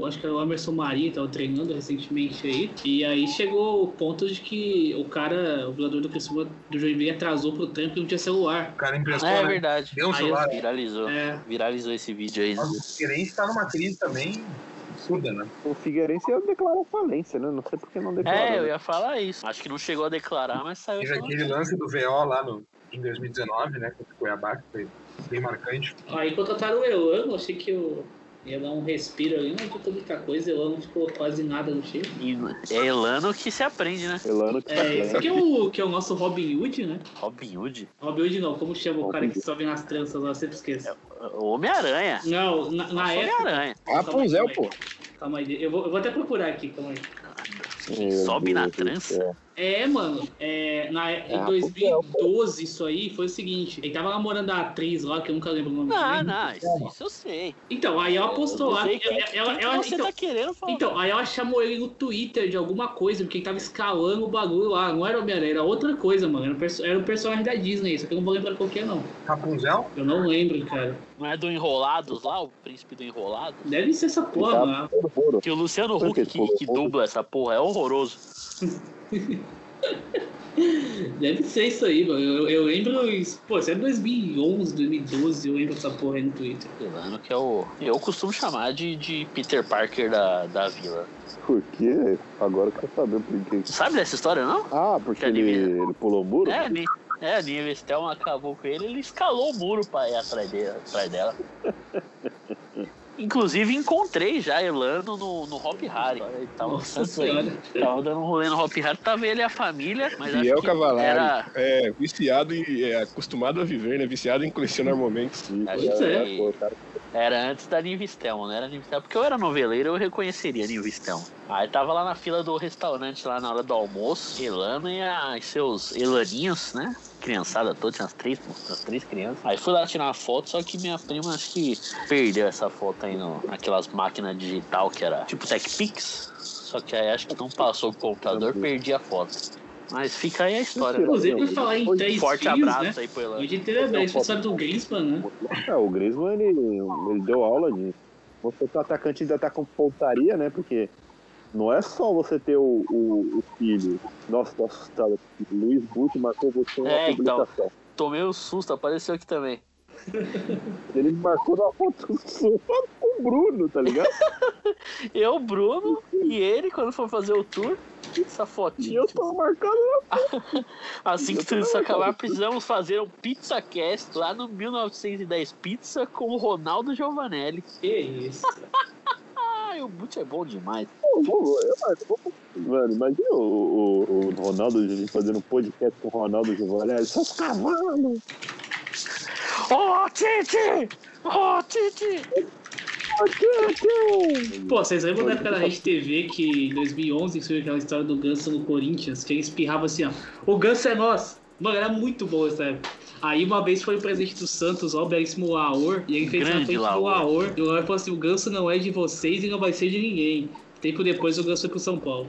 o, acho que era o Emerson Marinho, tava treinando recentemente aí, e aí chegou o ponto de que o cara, o jogador do Criciúma do Joinville atrasou pro tempo e não tinha celular. O cara emprestou, É né? verdade. Deu um Aí celular. Viralizou. É, Viralizou esse vídeo aí. né? Mas o Figueirense tá numa crise também absurda, né? O Figueirense ia declarar falência, né? Não sei por que não declarou. É, eu ia falar isso. Acho que não chegou a declarar, mas saiu. Teve aquele lance do VO lá no, em 2019, né? Contra o Cuiabá, que foi bem marcante. aí contrataram o Elano, achei que eu ia dar um respiro ali, não adiantou muita coisa, Elano ficou quase nada no time. E é Elano que se aprende, né? Elano que É, esse que é o, que é o nosso Robin Hood, né? Robin Hood. Robin Hood não, como chama o cara Robin que sobe nas tranças lá, sempre esqueço. O Homem-Aranha. Não, na, na época... Homem-Aranha. Rapunzel, pô. Calma aí, eu vou, eu vou até procurar aqui, calma aí. Meu Sobe na Deus do trança? É, mano, é, na, em Ah, 2012 isso aí foi o seguinte, ele tava namorando a atriz lá, que eu nunca lembro o nome Não, dela. não, isso, isso eu sei. Então, aí ela postou lá, ela- ela- você então, tá querendo falar. então, aí ela chamou ele no Twitter de alguma coisa, porque ele tava escalando o bagulho lá, não era Homem-Aranha, era outra coisa, mano, era um, perso- era um personagem da Disney, só que eu não vou lembrar qual que é, não. Rapunzel? Eu não lembro, cara. Não é do Enrolados lá, o príncipe do Enrolado? Deve ser essa porra, Tá mano. Que o Luciano Huck que que, que dubla essa porra é horroroso. (laughs) Deve ser isso aí, mano. Eu, eu lembro, isso- pô, isso é 2011, 2012, eu lembro dessa porra aí no Twitter. Elano que é o. Eu costumo chamar de, de Peter Parker da, da vila. Por quê? Agora eu quero saber por quê. Sabe dessa história, não? Ah, porque Que ele, ele pulou o muro? É, Ni- é, a Ninha Vestel acabou com ele, ele escalou o muro pra ir atrás, dele, atrás dela. Inclusive encontrei já Elano no, no Hop Harry. Ele tava, senhora. tava dando um rolê no Hop Harry, tava ele e a família, mas acho Fiel que Cavalari. era. É, viciado e é, acostumado a viver, né? Viciado em colecionar momentos. Sim, Acho é, que é. Era antes da Nivistel, não era Nivistel, porque eu era noveleiro, eu reconheceria Nivistel. Aí tava lá na fila do restaurante, lá na hora do almoço, Elano e as seus Elaninhos, né? Criançada toda, tinha as três, as três crianças. Aí fui lá tirar uma foto, só que minha prima acho que perdeu essa foto aí no, naquelas máquinas digital que era tipo TechPix. Só que aí acho que não passou o computador, perdi a foto. Mas fica aí a história. né? Inclusive, por falar em três Forte fios, abraço né? aí pro Elano. Hoje teve a aniversário do Griezmann, né? É, o Griezmann, ele, ele deu aula de você ser atacante ainda tá com pontaria, né? Porque não é só você ter o, o, o filho. Nossa, tô assustado. Luiz Buto marcou você na É, então. publicação. Tomei um susto, apareceu aqui também. Ele marcou na foto com o Bruno, tá ligado? (laughs) Eu, Bruno e ele, quando for fazer o tour, essa E fotinha. eu tô marcando (laughs) Assim que tudo isso acabar, precisamos fazer um Pizza Cast lá no 1910 Pizza com o Ronaldo Giovanelli. Que isso. (laughs) O Butch é bom demais. Pô, vou- eu- mano, imagina o, o, o Ronaldo Giovanni fazendo um podcast com o Ronaldo Giovanni. Seus cavalos! Ô, Titi! Ô, Titi! Pô, vocês lembram da época da Rede TV que em 2011 surgiu aquela história do Ganso no Corinthians, que ele espirrava assim, ó, o Ganso é nosso. Mano, era muito bom essa época. Aí uma vez foi o presidente do Santos, ó, o belíssimo Laor, e ele fez na Grande frente do Laor. Laor, e o Laor falou assim, o Ganso não é de vocês e não vai ser de ninguém. Tempo depois o Ganso foi pro São Paulo.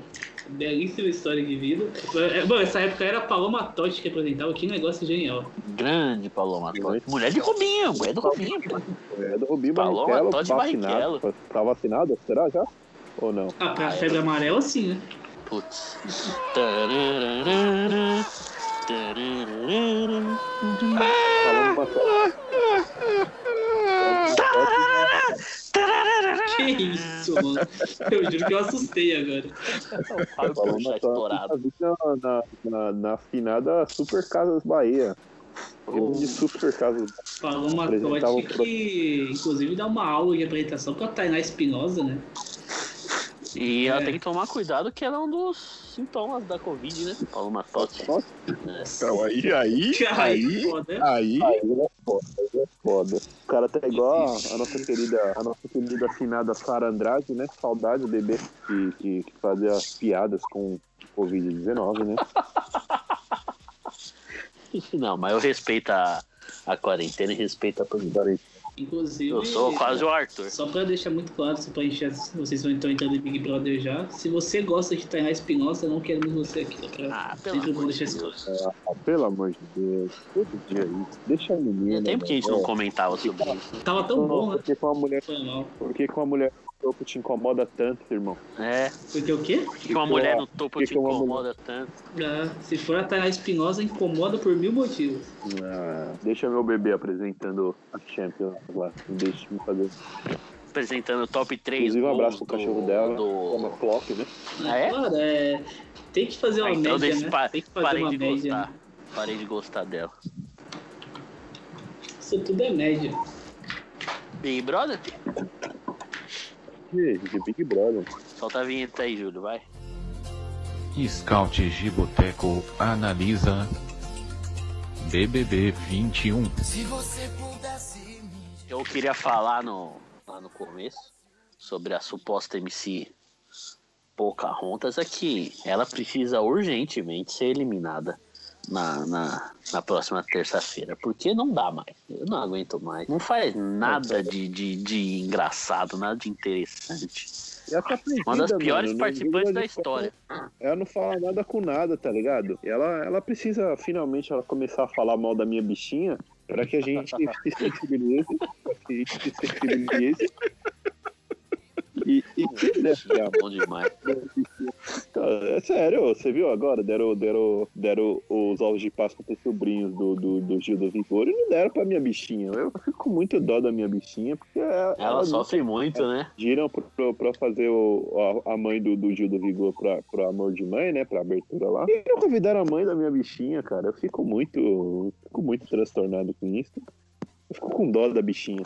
Belíssima história de vida. É, Mano, essa época era a Paloma Totti que apresentava, que negócio genial. Grande Paloma Totti. Mulher de Rubinho, mulher do Rubinho. É do Rubinho Paloma vacinado. Barrichello. Tá vacinado? Será já? Ou não? Ah, pra Ah, febre amarela sim, né? Putz. Tararara, tararara. (laughs) Que isso, mano. Eu juro que eu assustei agora. O Fábio Falando Porchat na, estourado. na, na, na, na finada Super Casas Bahia. Eu de Super Casas Falou uma Apresentava Totti o pro- que, inclusive, dá uma aula de apresentação pra Tainá Espinosa, né? E ela É. tem que tomar cuidado que ela é um dos sintomas da Covid, né? Paloma Totti. Nossa. Então aí, aí, (laughs) aí, foda. aí, Aí é foda, aí é foda. O cara tá igual a, a nossa querida, a nossa querida afinada Sara Andrade, né? Saudade, bebê, que, que, que fazia as piadas com Covid-19, né? (laughs) Não, mas eu respeito a, a quarentena e respeito a pandemia. Inclusive, Eu sou quase o Arthur. Só pra deixar muito claro, se pra encher, vocês estão entrando em Big Brother já. Se você gosta de Tainá Espinosa, não queremos você aqui. Pra... Ah, pelo Sempre amor de Deus. Ah, pelo amor de Deus, todo dia isso. Deixa a menina. Tinha tempo que a gente né? não É. comentava sobre isso. Tava tão bom, né? Por que com uma mulher, Foi mal. por que com uma mulher topo te incomoda tanto, irmão? É, Porque o quê? por que uma mulher no topo te incomoda tanto? Ah, se for a Tainá Espinosa, incomoda por mil motivos. Ah, deixa meu bebê apresentando a Champions lá. Deixa me fazer. Apresentando o top 3 Inclusive, um abraço pro do, cachorro dela. do- Uma flop, né? Ah, é? Claro, é. Tem que fazer uma Ah, então média, né? pa- Tem que fazer parei uma de média. gostar. né? Parei de gostar dela. Isso tudo é média. Big Brother? De, de Big Brother. Solta a vinheta aí, Júlio, vai. Scout Giboteco analisa BBB 21. Eu queria falar no, lá no começo sobre a suposta MC Pocahontas é que ela precisa urgentemente ser eliminada na, na, na próxima terça-feira, porque não dá mais. Eu não aguento mais. Não faz nada de, de, de engraçado, nada de interessante. Tá perdida, Uma das piores mano, participantes não- da história. Ela não fala nada com nada, tá ligado? Ela, ela precisa finalmente ela começar a falar mal da minha bichinha pra que a gente se sensibilize. Pra que a gente se sensibilize. E, e É bom demais. Cara, é sério, você viu agora? Deram, deram, deram os ovos de Páscoa pros sobrinhos do, do, do Gil do Vigor e não deram pra minha bichinha. Eu fico com muito dó da minha bichinha, porque ela, Ela sofre muito, né? giram pra fazer o, a, a mãe do, do Gil do Vigor pra, pro amor de mãe, né? Pra abertura lá. E não convidaram a mãe da minha bichinha, cara. Eu fico muito. Fico muito transtornado com isso. Eu fico com dó da bichinha.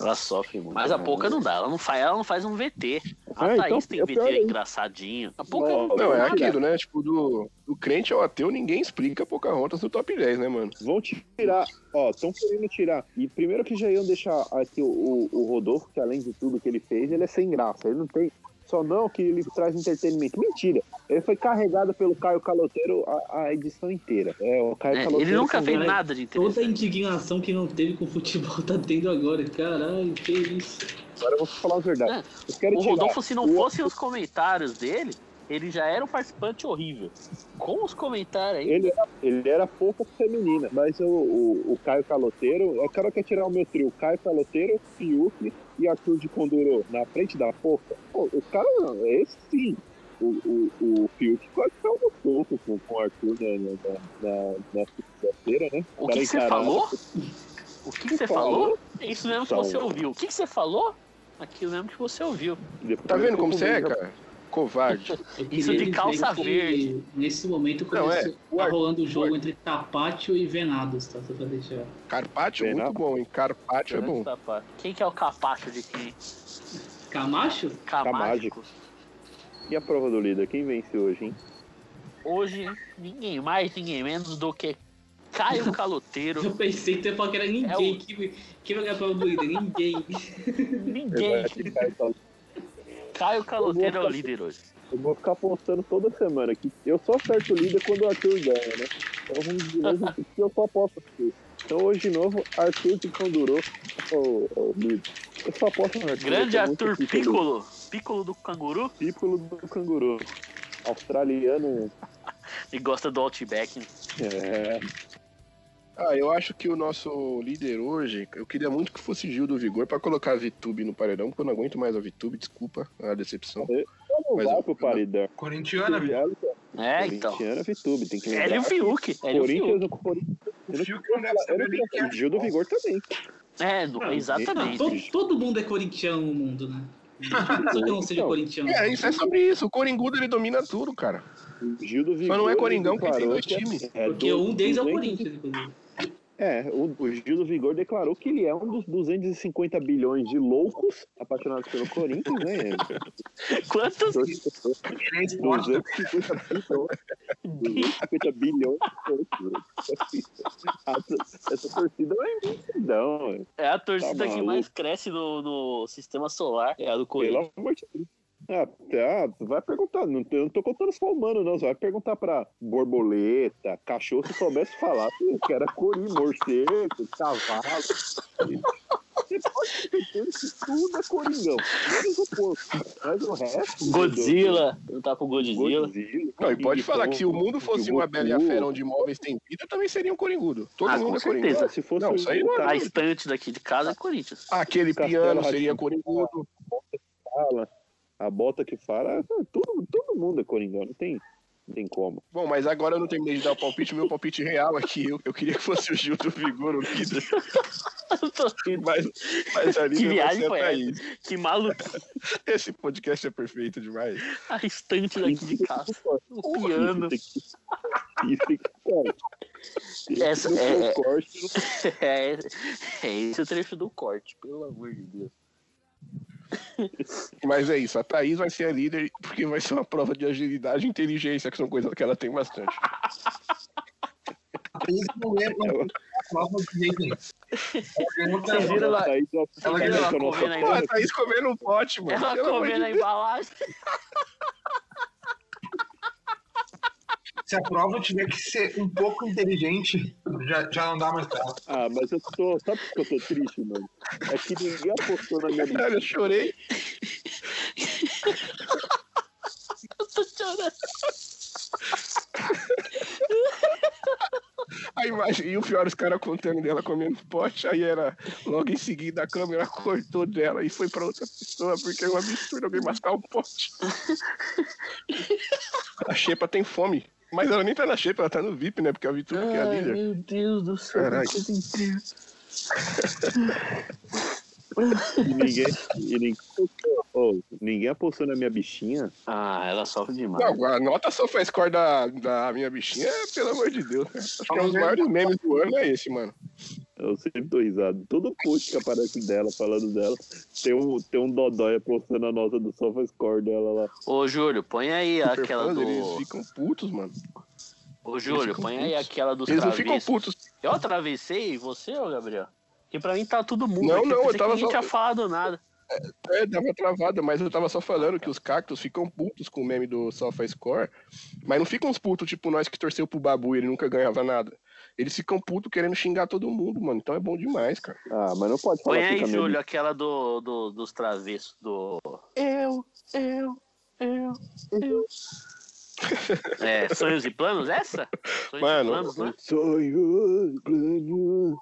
Ela sofre muito. Mas a pouca não dá. Ela não faz, ela não faz um VT. A Ah, Thaís então, tem é VT engraçadinho. A Poca Não, não, Não, é tirar. aquilo, né? Tipo, do, do crente ao ateu, ninguém explica Pocahontas no top 10, né, mano? Vão tirar, ó, estão querendo tirar. E primeiro que já iam deixar aqui o, o, o Rodolfo, que além de tudo que ele fez, ele é sem graça. Ele não tem. Só não que ele traz entretenimento. Mentira. Ele foi carregado pelo Caio Caloteiro a, a edição inteira. É, o Caio É, Caloteiro. ele nunca fez nada de Toda a interessante. indignação que não teve com o futebol tá tendo agora. Caralho, que isso. Agora eu vou falar a verdade. É, Eu quero O tirar Rodolfo, se não o- fossem os comentários dele, ele já era um participante horrível. Com os comentários aí. Ele era, ele era fofa feminina, mas o, o, o Caio Caloteiro, o cara quer tirar o meu trio, Caio Caloteiro, Fiuk e Arthur de Condorô na frente da fofa. Pô, o cara, não, é esse sim. O, o, o Fiuk quase caiu no topo com, com o Arthur na, na, na, na segunda-feira, né? O cara que, que você falou? O que, que você Falou? falou? É isso mesmo que você ouviu. O que, que você falou? Aquilo mesmo que você ouviu. Depois Tá vendo eu como você é, cara? Covarde. (laughs) Isso de calça verde. Nesse momento Não, começou, é, tá Ar- rolando o jogo Ar- entre Tapatio e Venados, tá? Só pra deixar. Carpaccio, Bem, muito bom, hein? Carpaccio é bom. Quem que é o capacho de quem? Camacho? Camágico. E a prova do líder, quem vence hoje, hein? Hoje, ninguém mais, ninguém menos do que Caio (laughs) Caloteiro. Eu pensei que você ia falar que era ninguém. É o- Que, que vai ganhar prova do líder? Ninguém. (laughs) Ninguém. Caio Caloteiro é o líder hoje. Eu vou ficar postando toda semana aqui. Eu só acerto o líder quando o Arthur ganha, né? Então vamos de novo, (laughs) que eu só aposto aqui. Então hoje de novo, Arthur de Condurou o, o líder. Eu só aposto no Arthur. Grande Arthur piccolo. Piccolo. Piccolo do canguru. Piccolo do canguru. Australiano. (laughs) E gosta do Outback. É. Ah, eu acho que o nosso líder hoje, eu queria muito que fosse Gil do Vigor pra colocar a VTube no paredão, porque eu não aguento mais a VTube, desculpa a decepção. Eu não Mas vai pro paredão. Corintiana, viu? É, então. Corintiana VTube, tem que e lembrar. o Fiuk. Ele e o Corinthians, Fiuk. o Corinthians. O não Fiuk não deve saber não é Gil do Vigor também. É, Não, exatamente. todo, todo mundo é corintiano no mundo, né? Não que não seja Então, corintiano. É, isso é sobre isso. O Coringudo ele domina tudo, cara. O Gil do Vigor. Só não é Coringão porque tem dois que é- times. é Porque do- um deles é o 200 Corinthians, inclusive. É, o, o Gil do Vigor declarou que ele é um dos 250 bilhões de loucos apaixonados pelo Corinthians, né? (laughs) Quantos? Ele é esporte. 250 bilhões. 250 bilhões. Essa, torcida é uma imensidão. É a torcida Tá que mais cresce no, no sistema solar. É a do Pelo Corinthians. amor de Deus. Ah, tá, vai perguntar, não, eu não tô contando só humano, não. Você vai perguntar pra borboleta, cachorro, se soubesse falar que era corim, morcego, cavalo. Você pode ter certeza que tudo é coringão. Menos o porco. Mas o resto. Godzilla. Não tá pro Godzilla. Godzilla. Não, e pode falar que se o mundo fosse uma bela e a fera onde imóveis têm vida, também seria um coringudo. Todo Ah, mundo com é coringudo. certeza. Se fosse Não, um- isso aí não é A estante daqui de casa é Corinthians. Aquele piano seria coringudo. fala, a bota que fala, todo, todo mundo é coringão, não tem, não tem como. Bom, mas agora eu não terminei de dar o palpite, o meu palpite real aqui. Eu, eu queria que fosse o Gil do Vigor o líder. (laughs) Mas, mas a Que viagem foi Thaís. Que maluco. (laughs) Esse podcast é perfeito demais. A estante daqui de casa. O piano. Isso cara, Essa no é- é- corte, (laughs) É, é esse o trecho do corte, pelo amor de Deus. Mas é isso, a Thaís vai ser a líder porque vai ser uma prova de agilidade e inteligência, que são coisas que ela tem bastante. A Thaís não é é. Ela lá? Ela nossa comendo aí, Pô, prova. a Thaís comendo um pote, mano. Ela comendo a embalagem. Se a prova tiver que ser um pouco inteligente, já, já não dá mais pra ela. Ah, mas eu tô. Sabe por que eu tô triste, mano? É que ninguém apostou na minha Caralho, eu chorei. Eu tô chorando. A imagem, e o pior, os caras contando dela comendo pote, aí era logo em seguida a câmera cortou dela e foi pra outra pessoa, porque é um absurdo alguém mascar o pote. A Xepa tem fome. Mas ela nem tá na Xepa, ela tá no VIP, né? Porque a VTube que é a Ai, líder. meu Deus do céu. Caralho. que incrível. E ninguém. E ninguém, apostou, oh, ninguém apostou na minha bichinha. Ah, ela sofre demais. Não, a nota SofaScore da, da minha bichinha, pelo amor de Deus. Acho que é um dos maiores memes do ano é esse, mano. Eu sempre dou risada. Todo post que aparece dela, falando dela, tem um, tem um Dodóia postando a nota do SofaScore dela lá. Ô, Júlio, põe aí aquela Superfãs, do. Eles ficam putos, mano. Ô, Júlio, põe aí putos. aquela dos Eles não ficam putos. Eu atravessei você, ô Gabriel? Que pra mim tá tudo mudo. Não, aqui, não, eu que tava ninguém só- tinha falado nada. É, dava travada, mas eu tava só falando que os cactos ficam putos com o meme do SofaScore, mas não ficam uns putos tipo nós que torceu pro Babu e ele nunca ganhava nada. Eles ficam putos querendo xingar todo mundo, mano. Então é bom demais, cara. Ah, mas não pode falar Põe aí, mesmo. Júlio, aquela do, do- dos travessos do. Eu, eu, eu, eu. É, sonhos e planos, essa? Sonhos Mano, e planos, né? Sonhos, planos,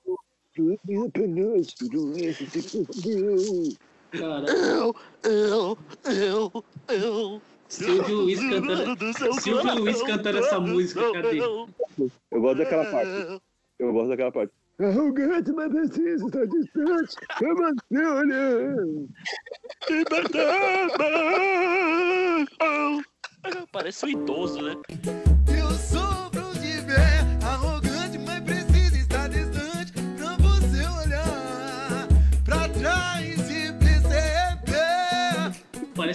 planos, planos, tudo isso se conseguiu. Cara, Eu, eu, eu, eu. Silvio Luiz cantando. Silvio Luiz cantando essa música, cadê? Eu gosto daquela parte. Eu gosto daquela parte. Arrogante, mas preciso estar distante. Como assim, olhando? Parece um idoso, né? Eu sofro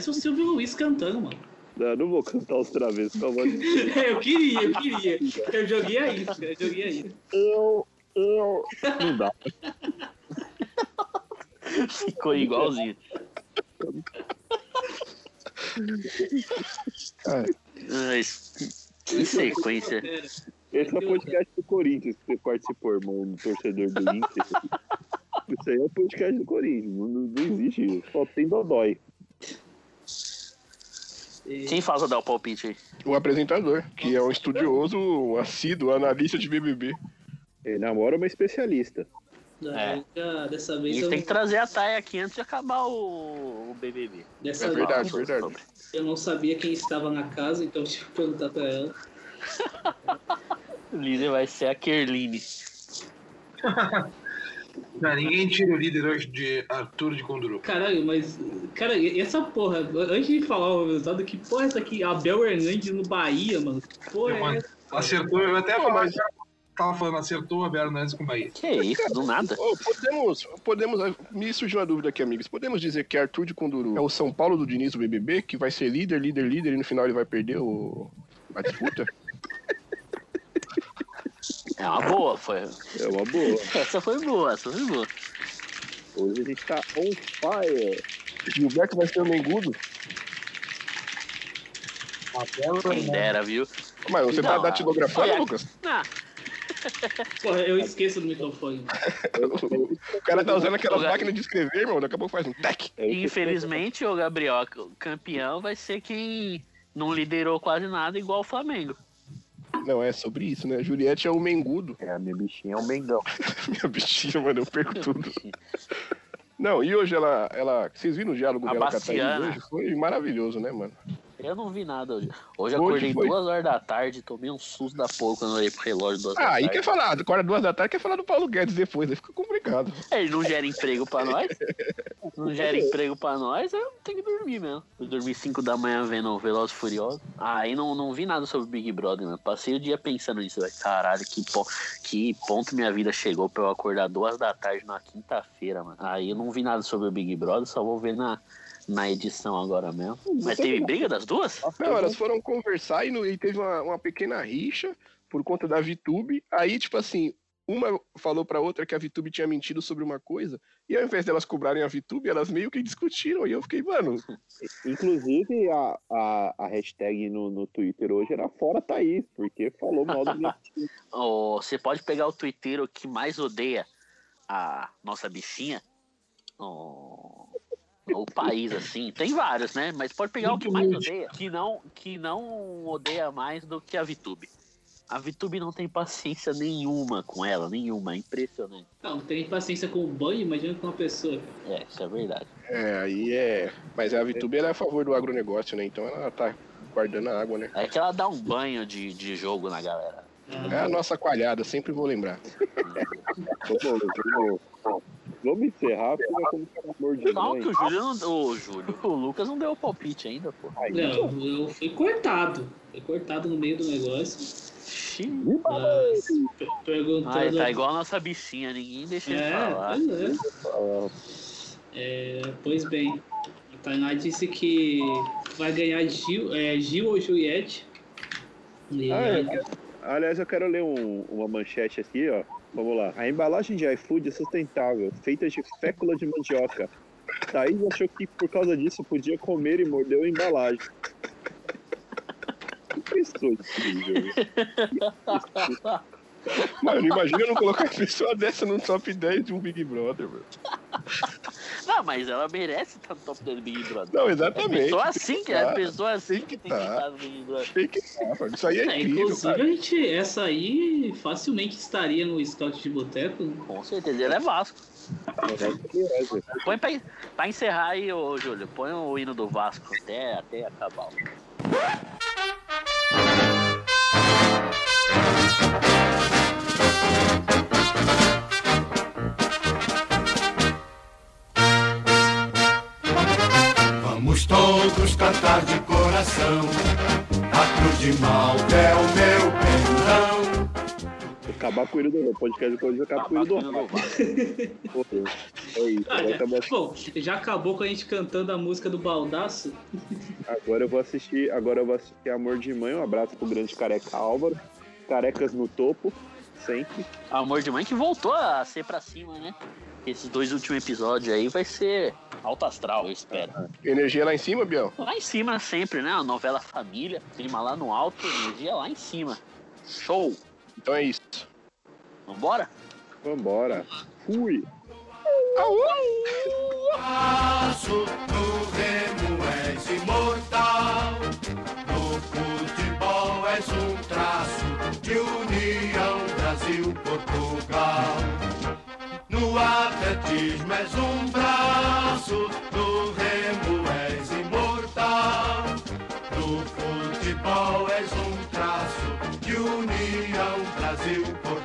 Parece o Silvio Luiz cantando, mano. Não, não vou cantar os travessos, pelo amor de Deus. (laughs) Eu queria, eu queria. Eu joguei a isso, eu joguei a isso. Eu, eu. Não dá. Ficou igualzinho. Que sequência. Esse é o podcast do Corinthians que você participou, irmão, um torcedor do Inter. Isso aí é o podcast do Corinthians. Não, não existe isso. Só tem Dodói. Quem faz o dar o palpite aí? O apresentador, que é um estudioso, um assíduo, analista de BBB. Ele namora uma especialista. Daí, já, dessa A vez gente eu, tem que trazer a Thay aqui antes de acabar o, o BBB. dessa É vez verdade, Sobre- verdade. sobre. eu não sabia quem estava na casa, então eu tive que perguntar pra ela. (laughs) O líder vai ser a Kerline. (laughs) Não, ninguém tira o líder hoje de Arthur de Conduru. Caralho, mas. Cara, e essa porra, antes de falar o resultado, que porra é essa aqui? Abel Hernandes no Bahia, mano. Que porra é essa? acertou, eu até Pô, mas- tava falando, acertou a Bela Hernandes com o Bahia. Que isso, do nada. Ô, podemos, podemos. Me surgiu uma dúvida aqui, amigos. Podemos dizer que Arthur de Conduru é o São Paulo do Diniz do BBB, que vai ser líder, líder, líder, e no final ele vai perder o, a disputa? (laughs) É uma boa, foi. É uma boa. (laughs) Essa foi boa, essa foi boa. Hoje a gente tá on fire. Gilberto vai ser o Mengudo? Quem dera, viu? Mas você tá Não, datilografando, olha- Lucas? Ah, (laughs) Porra, eu esqueço do microfone. (laughs) O cara tá usando aquela máquina de escrever, irmão. Daqui a pouco faz um tec. infelizmente, o Gabriel, o campeão, vai ser quem não liderou quase nada, igual o Flamengo. Não, é sobre isso, né? Juliette é o Mengudo. É, a minha bichinha é um Mengão. (laughs) Minha bichinha, mano, eu perco tudo. Não, e hoje ela. ela vocês viram o diálogo A dela com a Thaís hoje? Foi maravilhoso, né, mano? Eu não vi nada hoje. Hoje Hoje acordei foi. duas horas da tarde, tomei um susto da porra quando olhei pro relógio duas Ah, da aí tarde. quer falar, agora duas da tarde, quer falar do Paulo Guedes depois, aí fica complicado. Ele não gera emprego pra nós. Não gera emprego pra nós, eu tenho que dormir mesmo. Eu dormi 5 da manhã vendo Velozes e Furiosos. Aí não, não vi nada sobre Big Brother, mano. Passei o dia pensando nisso, velho. Caralho, que, po que ponto minha vida chegou pra eu acordar duas da tarde na quinta-feira, mano. Aí eu não vi nada sobre o Big Brother, só vou ver na, na edição agora mesmo. Mas teve briga das duas? Não, elas foram conversar e, no- e teve uma, uma pequena rixa por conta da VTube. Aí, tipo assim, uma falou pra outra que a VTube tinha mentido sobre uma coisa, e ao invés delas cobrarem a VTube, elas meio que discutiram. E eu fiquei, mano, (laughs) Inclusive, a, a, a hashtag no, no Twitter hoje era fora Thaís, porque falou mal do meu (laughs) time. Ô, Você pode pegar o twitteiro que mais odeia a nossa bichinha. O país, assim. Tem vários, né? Mas pode pegar o que mais odeia. Que não, que não odeia mais do que a VTube. A VTube não tem paciência nenhuma com ela, nenhuma. É impressionante. Não, não tem paciência com o banho, imagina com uma pessoa. É, isso é verdade. é, aí é. Mas a VTube ela é a favor do agronegócio, né? Então ela tá guardando a água, né? É que ela dá um banho de, de jogo na galera. É a nossa coalhada, sempre vou lembrar. (laughs) Vamos, encerrar, porque vai começar um amor de Calma mãe. que o Júlio não. O Júlio, o Lucas não deu o palpite ainda, pô. Aí, Não, eu fui cortado. Foi cortado no meio do negócio. Xiii. Per- Perguntando. Ai, tá igual a nossa bichinha, ninguém deixa ele É, falar. pois é. É, pois bem, a Tainá disse que vai ganhar Gil, é, Gil ou Juliette. E Ah, aí- é. Aliás, eu quero ler um- uma manchete aqui, ó. Vamos lá. A embalagem de iFood é sustentável, feita de fécula de mandioca. Thaís achou que por causa disso podia comer e mordeu a embalagem. Que pessoa incrível. (laughs) Mano, imagina eu não colocar uma pessoa dessa no top 10 de um Big Brother, mano. Não, mas ela merece estar no top 10 do Big Brother. Não, É exatamente. pessoa assim, que é pessoa assim Tem que que tem que tá. estar no Big Brother. Tem que tá, mano. Isso aí é É, incrível, inclusive, cara. a gente, essa aí facilmente estaria no Scout de Boteco. Com certeza, ele é Vasco. Põe pra, pra encerrar aí, ô Júlio, põe o hino do Vasco até, até acabar. Cantar de coração. A cruz de Malta é o meu perdão. Acabar com o hino do podcast depois de acabar com o do É (laughs) isso. Ah, já- acabar- Bom, já acabou com a gente cantando a música do Baldaço. (laughs) Agora eu vou assistir. Agora eu vou assistir Amor de Mãe. Um abraço pro grande careca Álvaro. Carecas no topo, sempre. Amor de Mãe que voltou a ser pra cima, né? Esses dois últimos episódios aí vai ser alto astral, eu espero. Energia lá em cima, Biel? Lá em cima sempre, né? A novela Família, clima lá no alto, energia lá em cima. Show! Então é isso. Vambora? Vambora. Fui. Passo no remo és imortal. No futebol és um traço de união Brasil-Portugal. No atletismo és um braço, no remo és imortal. No futebol és um traço de união Brasil-Portugal.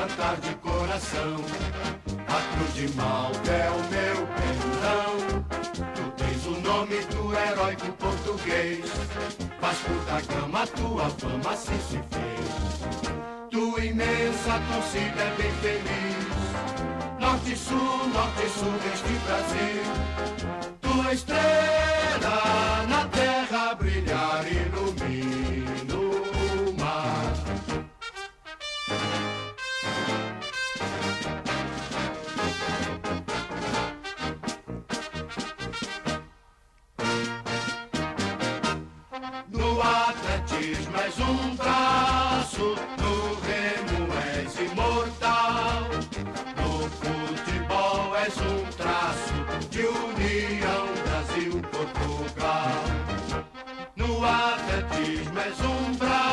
Cantar de coração. A cruz de Malta é o meu perdão. Tu tens o nome do heróico português. Vasco da Gama, tua fama assim se fez. Tua imensa torcida é bem feliz. Norte sul, norte sul deste Brasil. Tua estrela és um braço, no remo és imortal. No futebol és um traço de união Brasil-Portugal. No atletismo és um braço,